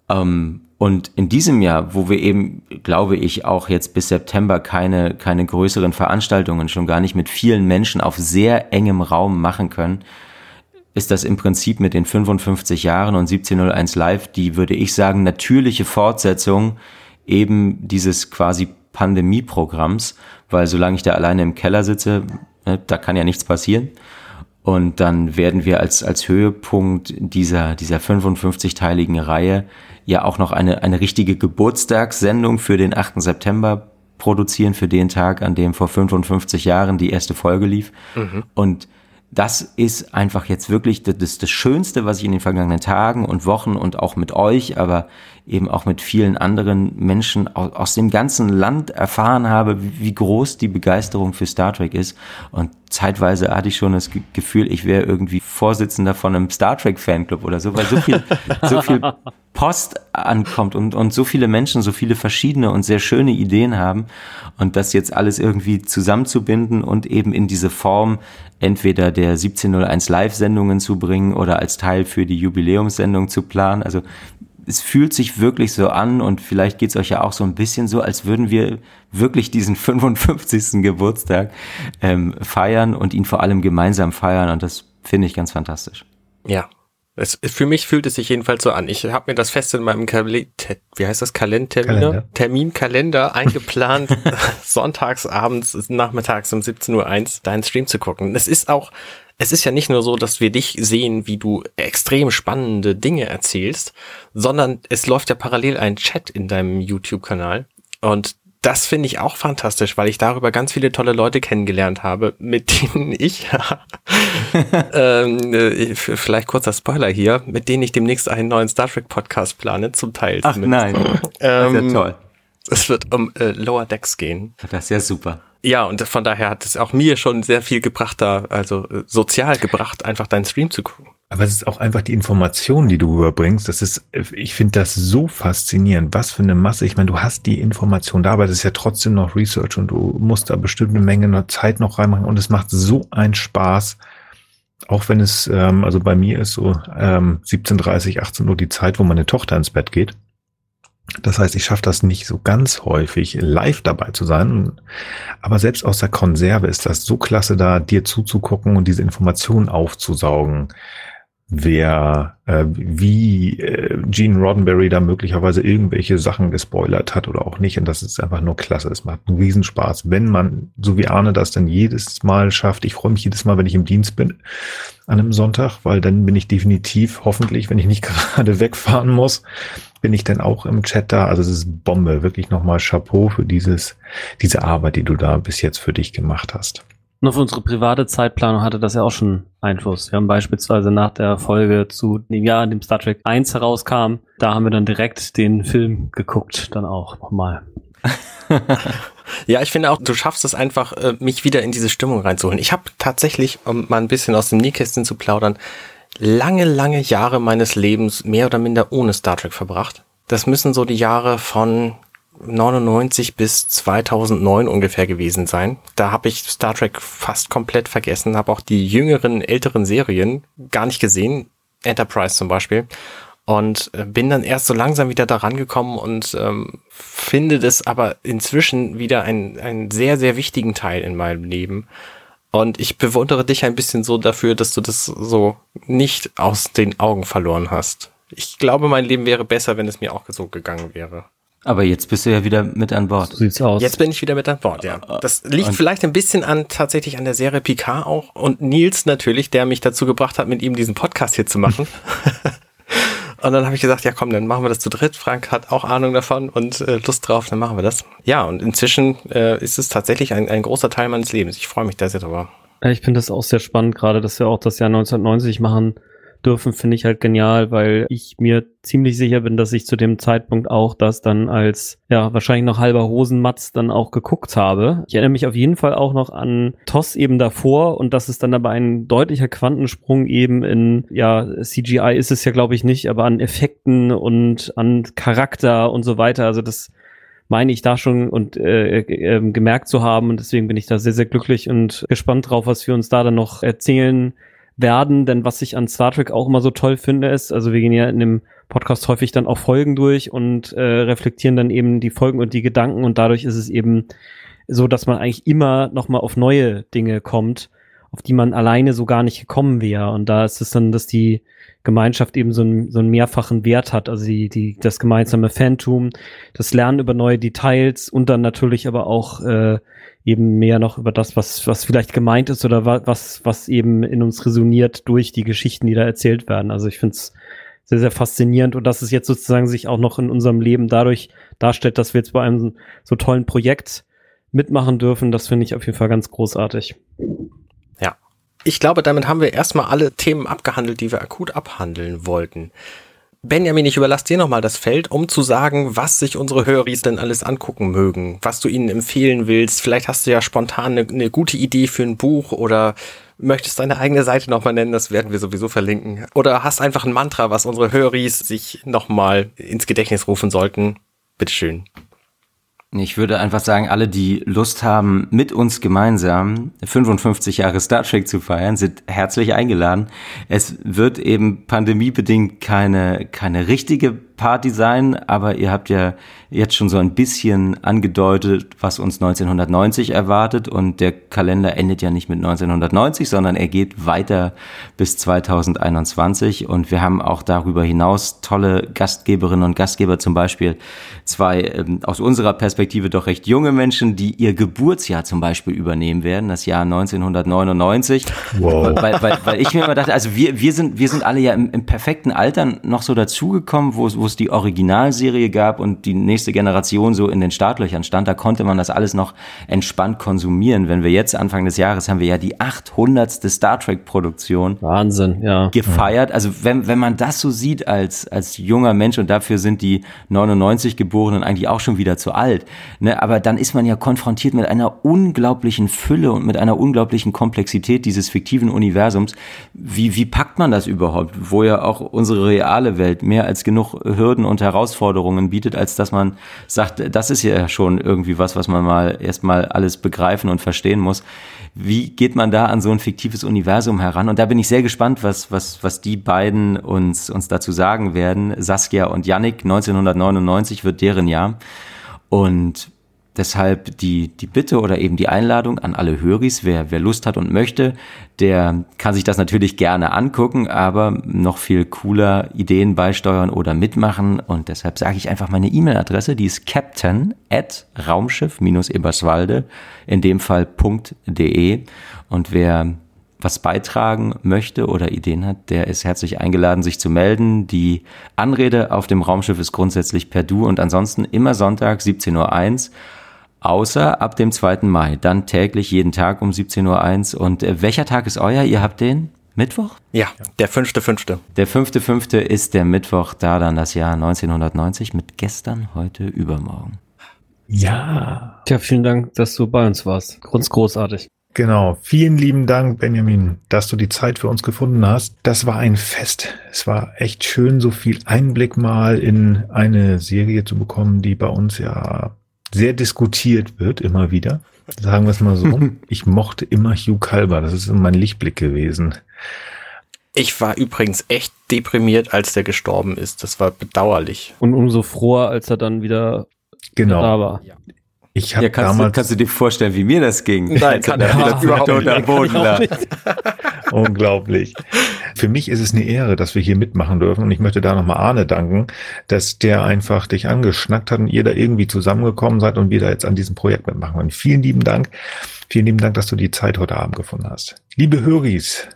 Ähm, und in diesem Jahr, wo wir eben, glaube ich, auch jetzt bis September keine, keine größeren Veranstaltungen, schon gar nicht mit vielen Menschen auf sehr engem Raum machen können, ist das im Prinzip mit den 55 Jahren und 1701 Live die, würde ich sagen, natürliche Fortsetzung eben dieses quasi Pandemieprogramms, weil solange ich da alleine im Keller sitze, ne, da kann ja nichts passieren. Und dann werden wir als, als Höhepunkt dieser, dieser 55-teiligen Reihe ja auch noch eine, eine richtige Geburtstagssendung für den 8. September produzieren, für den Tag, an dem vor 55 Jahren die erste Folge lief. Mhm. Und das ist einfach jetzt wirklich das, das Schönste, was ich in den vergangenen Tagen und Wochen und auch mit euch, aber eben auch mit vielen anderen Menschen aus, aus dem ganzen Land erfahren habe, wie, wie, groß die Begeisterung für Star Trek ist. Und zeitweise hatte ich schon das Gefühl, ich wäre irgendwie Vorsitzender von einem Star Trek Fanclub oder so, weil so viel, so viel Post ankommt und, und so viele Menschen so viele verschiedene und sehr schöne Ideen haben und das jetzt alles irgendwie zusammenzubinden und eben in diese Form entweder der 1701 Live-Sendungen zu bringen oder als Teil für die Jubiläumssendung zu planen. Also es fühlt sich wirklich so an und vielleicht geht's euch ja auch so ein bisschen so, als würden wir wirklich diesen 55. Geburtstag ähm, feiern und ihn vor allem gemeinsam feiern und das finde ich ganz fantastisch. Ja, es, für mich fühlt es sich jedenfalls so an. Ich habe mir das fest in meinem Kal wie heißt das Kalender Terminkalender eingeplant, sonntags abends, nachmittags um 17.01 Uhr deinen Stream zu gucken. Es ist auch, es ist ja nicht nur so, dass wir dich sehen, wie du extrem spannende Dinge erzählst, sondern es läuft ja parallel ein Chat in deinem YouTube-Kanal. Und das finde ich auch fantastisch, weil ich darüber ganz viele tolle Leute kennengelernt habe, mit denen ich, ähm, äh, vielleicht kurzer Spoiler hier, mit denen ich demnächst einen neuen Star Trek Podcast plane, zum Teil. Ach nein, das ist ja toll. Es wird um äh, Lower Decks gehen. Das ist ja super. Ja, und von daher hat es auch mir schon sehr viel gebracht, da, also äh, sozial gebracht, einfach deinen Stream zu gucken. Aber es ist auch einfach die Information, die du überbringst. Das ist, ich finde das so faszinierend. Was für eine Masse. Ich meine, du hast die Information da, aber das ist ja trotzdem noch Research und du musst da bestimmt eine Menge Zeit noch reinmachen und es macht so einen Spaß. Auch wenn es, ähm, also bei mir ist so ähm, 17.30, 18 Uhr die Zeit, wo meine Tochter ins Bett geht. Das heißt, ich schaffe das nicht so ganz häufig, live dabei zu sein. Aber selbst aus der Konserve ist das so klasse, da dir zuzugucken und diese Informationen aufzusaugen wer, äh, wie äh, Gene Roddenberry da möglicherweise irgendwelche Sachen gespoilert hat oder auch nicht. Und das ist einfach nur klasse. Es macht einen Riesenspaß, wenn man, so wie Arne das dann jedes Mal schafft. Ich freue mich jedes Mal, wenn ich im Dienst bin an einem Sonntag, weil dann bin ich definitiv, hoffentlich, wenn ich nicht gerade wegfahren muss, bin ich dann auch im Chat da. Also es ist Bombe. Wirklich nochmal Chapeau für dieses, diese Arbeit, die du da bis jetzt für dich gemacht hast. Nur für unsere private Zeitplanung hatte das ja auch schon Einfluss. Wir haben beispielsweise nach der Folge zu dem Jahr, in dem Star Trek 1 herauskam, da haben wir dann direkt den Film geguckt, dann auch nochmal. ja, ich finde auch, du schaffst es einfach, äh, mich wieder in diese Stimmung reinzuholen. Ich habe tatsächlich, um mal ein bisschen aus dem Nähkästchen zu plaudern, lange, lange Jahre meines Lebens mehr oder minder ohne Star Trek verbracht. Das müssen so die Jahre von 99 bis 2009 ungefähr gewesen sein. Da habe ich Star Trek fast komplett vergessen, habe auch die jüngeren, älteren Serien gar nicht gesehen, Enterprise zum Beispiel. Und äh, bin dann erst so langsam wieder daran gekommen und ähm, finde das aber inzwischen wieder einen, einen sehr, sehr wichtigen Teil in meinem Leben. Und ich bewundere dich ein bisschen so dafür, dass du das so nicht aus den Augen verloren hast. Ich glaube, mein Leben wäre besser, wenn es mir auch so gegangen wäre. Aber jetzt bist du ja wieder mit an Bord. So sieht's aus. Jetzt bin ich wieder mit an Bord, ja. Das liegt und vielleicht ein bisschen an tatsächlich an der Serie Picard auch und Nils natürlich, der mich dazu gebracht hat, mit ihm diesen Podcast hier zu machen. und dann habe ich gesagt, ja komm, dann machen wir das zu dritt. Frank hat auch Ahnung davon und äh, Lust drauf, dann machen wir das. Ja, und inzwischen äh, ist es tatsächlich ein, ein großer Teil meines Lebens. Ich freue mich da sehr drüber. Ich finde das auch sehr spannend, gerade dass wir auch das Jahr 1990 machen dürfen, finde ich halt genial, weil ich mir ziemlich sicher bin, dass ich zu dem Zeitpunkt auch das dann als, ja, wahrscheinlich noch halber Hosenmatz dann auch geguckt habe. Ich erinnere mich auf jeden Fall auch noch an TOS eben davor und das ist dann aber ein deutlicher Quantensprung eben in, ja, CGI ist es ja glaube ich nicht, aber an Effekten und an Charakter und so weiter. Also das meine ich da schon und äh, äh, gemerkt zu haben und deswegen bin ich da sehr, sehr glücklich und gespannt drauf, was wir uns da dann noch erzählen werden, denn was ich an Star Trek auch immer so toll finde, ist, also wir gehen ja in dem Podcast häufig dann auch Folgen durch und äh, reflektieren dann eben die Folgen und die Gedanken und dadurch ist es eben so, dass man eigentlich immer nochmal auf neue Dinge kommt auf die man alleine so gar nicht gekommen wäre. Und da ist es dann, dass die Gemeinschaft eben so, ein, so einen mehrfachen Wert hat. Also die, die, das gemeinsame Phantom, das Lernen über neue Details und dann natürlich aber auch äh, eben mehr noch über das, was, was vielleicht gemeint ist oder was, was eben in uns resoniert durch die Geschichten, die da erzählt werden. Also ich finde es sehr, sehr faszinierend und dass es jetzt sozusagen sich auch noch in unserem Leben dadurch darstellt, dass wir jetzt bei einem so tollen Projekt mitmachen dürfen, das finde ich auf jeden Fall ganz großartig. Ich glaube, damit haben wir erstmal alle Themen abgehandelt, die wir akut abhandeln wollten. Benjamin, ich überlasse dir nochmal das Feld, um zu sagen, was sich unsere Höris denn alles angucken mögen, was du ihnen empfehlen willst. Vielleicht hast du ja spontan eine, eine gute Idee für ein Buch oder möchtest deine eigene Seite nochmal nennen, das werden wir sowieso verlinken. Oder hast einfach ein Mantra, was unsere Höris sich nochmal ins Gedächtnis rufen sollten. Bitteschön. Ich würde einfach sagen, alle, die Lust haben, mit uns gemeinsam 55 Jahre Star Trek zu feiern, sind herzlich eingeladen. Es wird eben pandemiebedingt keine, keine richtige Party sein, aber ihr habt ja jetzt schon so ein bisschen angedeutet, was uns 1990 erwartet und der Kalender endet ja nicht mit 1990, sondern er geht weiter bis 2021 und wir haben auch darüber hinaus tolle Gastgeberinnen und Gastgeber, zum Beispiel zwei ähm, aus unserer Perspektive doch recht junge Menschen, die ihr Geburtsjahr zum Beispiel übernehmen werden, das Jahr 1999. Wow. Weil, weil, weil ich mir immer dachte, also wir, wir sind, wir sind alle ja im, im perfekten Alter noch so dazugekommen, wo, wo es die Originalserie gab und die nächste Generation so in den Startlöchern stand, da konnte man das alles noch entspannt konsumieren. Wenn wir jetzt Anfang des Jahres haben wir ja die 800. Star Trek Produktion. Wahnsinn, ja. Gefeiert. Also wenn, wenn man das so sieht als, als junger Mensch und dafür sind die 99 Geborenen eigentlich auch schon wieder zu alt. Ne? Aber dann ist man ja konfrontiert mit einer unglaublichen Fülle und mit einer unglaublichen Komplexität dieses fiktiven Universums. Wie, wie packt man das überhaupt? Wo ja auch unsere reale Welt mehr als genug Hürden und Herausforderungen bietet, als dass man sagt, das ist ja schon irgendwie was, was man mal erstmal alles begreifen und verstehen muss. Wie geht man da an so ein fiktives Universum heran? Und da bin ich sehr gespannt, was, was, was die beiden uns, uns dazu sagen werden. Saskia und Yannick, 1999 wird deren Jahr. Und Deshalb die, die Bitte oder eben die Einladung an alle Höris, wer, wer Lust hat und möchte, der kann sich das natürlich gerne angucken, aber noch viel cooler Ideen beisteuern oder mitmachen. Und deshalb sage ich einfach meine E-Mail-Adresse, die ist captain at raumschiff-eberswalde, in dem Fall .de. Und wer was beitragen möchte oder Ideen hat, der ist herzlich eingeladen, sich zu melden. Die Anrede auf dem Raumschiff ist grundsätzlich per Du und ansonsten immer Sonntag 17.01 Uhr Außer ab dem 2. Mai, dann täglich jeden Tag um 17.01 Uhr. Und äh, welcher Tag ist euer? Ihr habt den Mittwoch? Ja, der fünfte, fünfte. Der fünfte, fünfte ist der Mittwoch, da dann das Jahr 1990 mit gestern, heute, übermorgen. Ja. Tja, vielen Dank, dass du bei uns warst. Ganz großartig. Genau. Vielen lieben Dank, Benjamin, dass du die Zeit für uns gefunden hast. Das war ein Fest. Es war echt schön, so viel Einblick mal in eine Serie zu bekommen, die bei uns ja sehr diskutiert wird, immer wieder. Sagen wir es mal so. ich mochte immer Hugh Calber. Das ist mein Lichtblick gewesen. Ich war übrigens echt deprimiert, als der gestorben ist. Das war bedauerlich. Und umso froher, als er dann wieder genau. da war. Ich habe ja, kannst damals. Du, kannst du dir vorstellen, wie mir das ging? Nein, kann er ja, überhaupt nicht. Boden Unglaublich. Für mich ist es eine Ehre, dass wir hier mitmachen dürfen und ich möchte da nochmal Arne danken, dass der einfach dich angeschnackt hat und ihr da irgendwie zusammengekommen seid und wir da jetzt an diesem Projekt mitmachen können. Vielen lieben Dank. Vielen lieben Dank, dass du die Zeit heute Abend gefunden hast. Liebe Höris,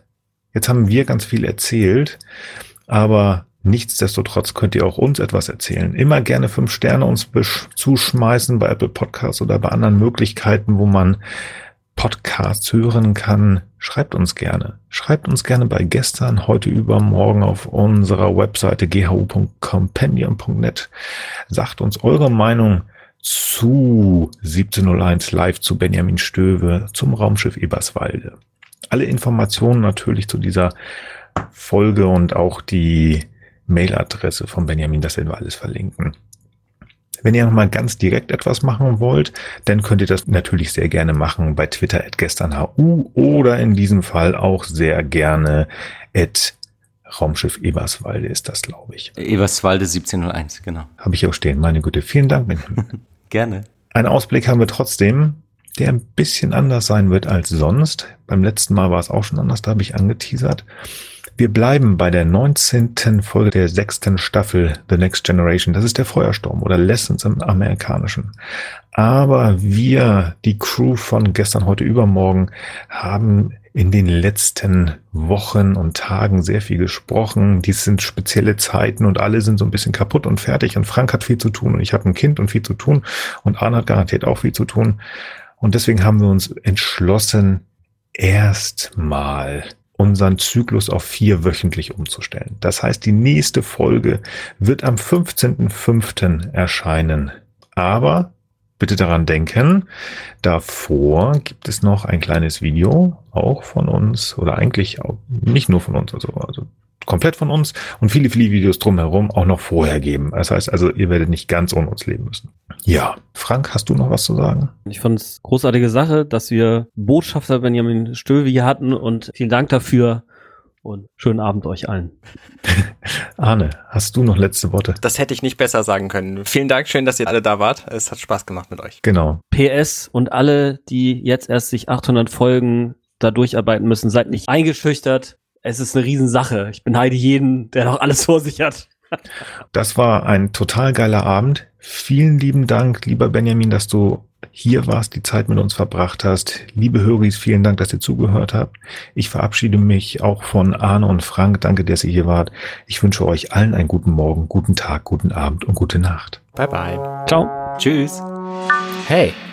jetzt haben wir ganz viel erzählt, aber Nichtsdestotrotz könnt ihr auch uns etwas erzählen. Immer gerne fünf Sterne uns zuschmeißen bei Apple Podcasts oder bei anderen Möglichkeiten, wo man Podcasts hören kann. Schreibt uns gerne. Schreibt uns gerne bei gestern, heute übermorgen auf unserer Webseite ghu.companion.net. Sagt uns eure Meinung zu 1701 live zu Benjamin Stöwe zum Raumschiff Eberswalde. Alle Informationen natürlich zu dieser Folge und auch die Mailadresse von Benjamin, das werden wir alles verlinken. Wenn ihr nochmal ganz direkt etwas machen wollt, dann könnt ihr das natürlich sehr gerne machen bei Twitter at gesternhu oder in diesem Fall auch sehr gerne at Raumschiff Eberswalde ist das, glaube ich. Eberswalde 1701, genau. Habe ich auch stehen, meine Güte. Vielen Dank, Benjamin. gerne. Einen Ausblick haben wir trotzdem der ein bisschen anders sein wird als sonst. Beim letzten Mal war es auch schon anders, da habe ich angeteasert. Wir bleiben bei der 19. Folge der sechsten Staffel The Next Generation. Das ist der Feuersturm oder Lessons im Amerikanischen. Aber wir, die Crew von gestern, heute, übermorgen, haben in den letzten Wochen und Tagen sehr viel gesprochen. Dies sind spezielle Zeiten und alle sind so ein bisschen kaputt und fertig. Und Frank hat viel zu tun und ich habe ein Kind und viel zu tun und Arne hat garantiert auch viel zu tun. Und deswegen haben wir uns entschlossen, erstmal unseren Zyklus auf vier wöchentlich umzustellen. Das heißt, die nächste Folge wird am 15.05. erscheinen. Aber bitte daran denken, davor gibt es noch ein kleines Video, auch von uns, oder eigentlich auch nicht nur von uns, also, also komplett von uns und viele, viele Videos drumherum auch noch vorher geben. Das heißt also, ihr werdet nicht ganz ohne uns leben müssen. Ja, Frank, hast du noch was zu sagen? Ich fand es großartige Sache, dass wir Botschafter Benjamin Stöwe hier hatten und vielen Dank dafür und schönen Abend euch allen. Arne, hast du noch letzte Worte? Das hätte ich nicht besser sagen können. Vielen Dank, schön, dass ihr alle da wart. Es hat Spaß gemacht mit euch. Genau. PS und alle, die jetzt erst sich 800 Folgen da durcharbeiten müssen, seid nicht eingeschüchtert. Es ist eine Riesensache. Ich beneide jeden, der noch alles vor sich hat. Das war ein total geiler Abend. Vielen lieben Dank, lieber Benjamin, dass du hier warst, die Zeit mit uns verbracht hast. Liebe Höris, vielen Dank, dass ihr zugehört habt. Ich verabschiede mich auch von Arne und Frank. Danke, dass ihr hier wart. Ich wünsche euch allen einen guten Morgen, guten Tag, guten Abend und gute Nacht. Bye bye. Ciao. Tschüss. Hey,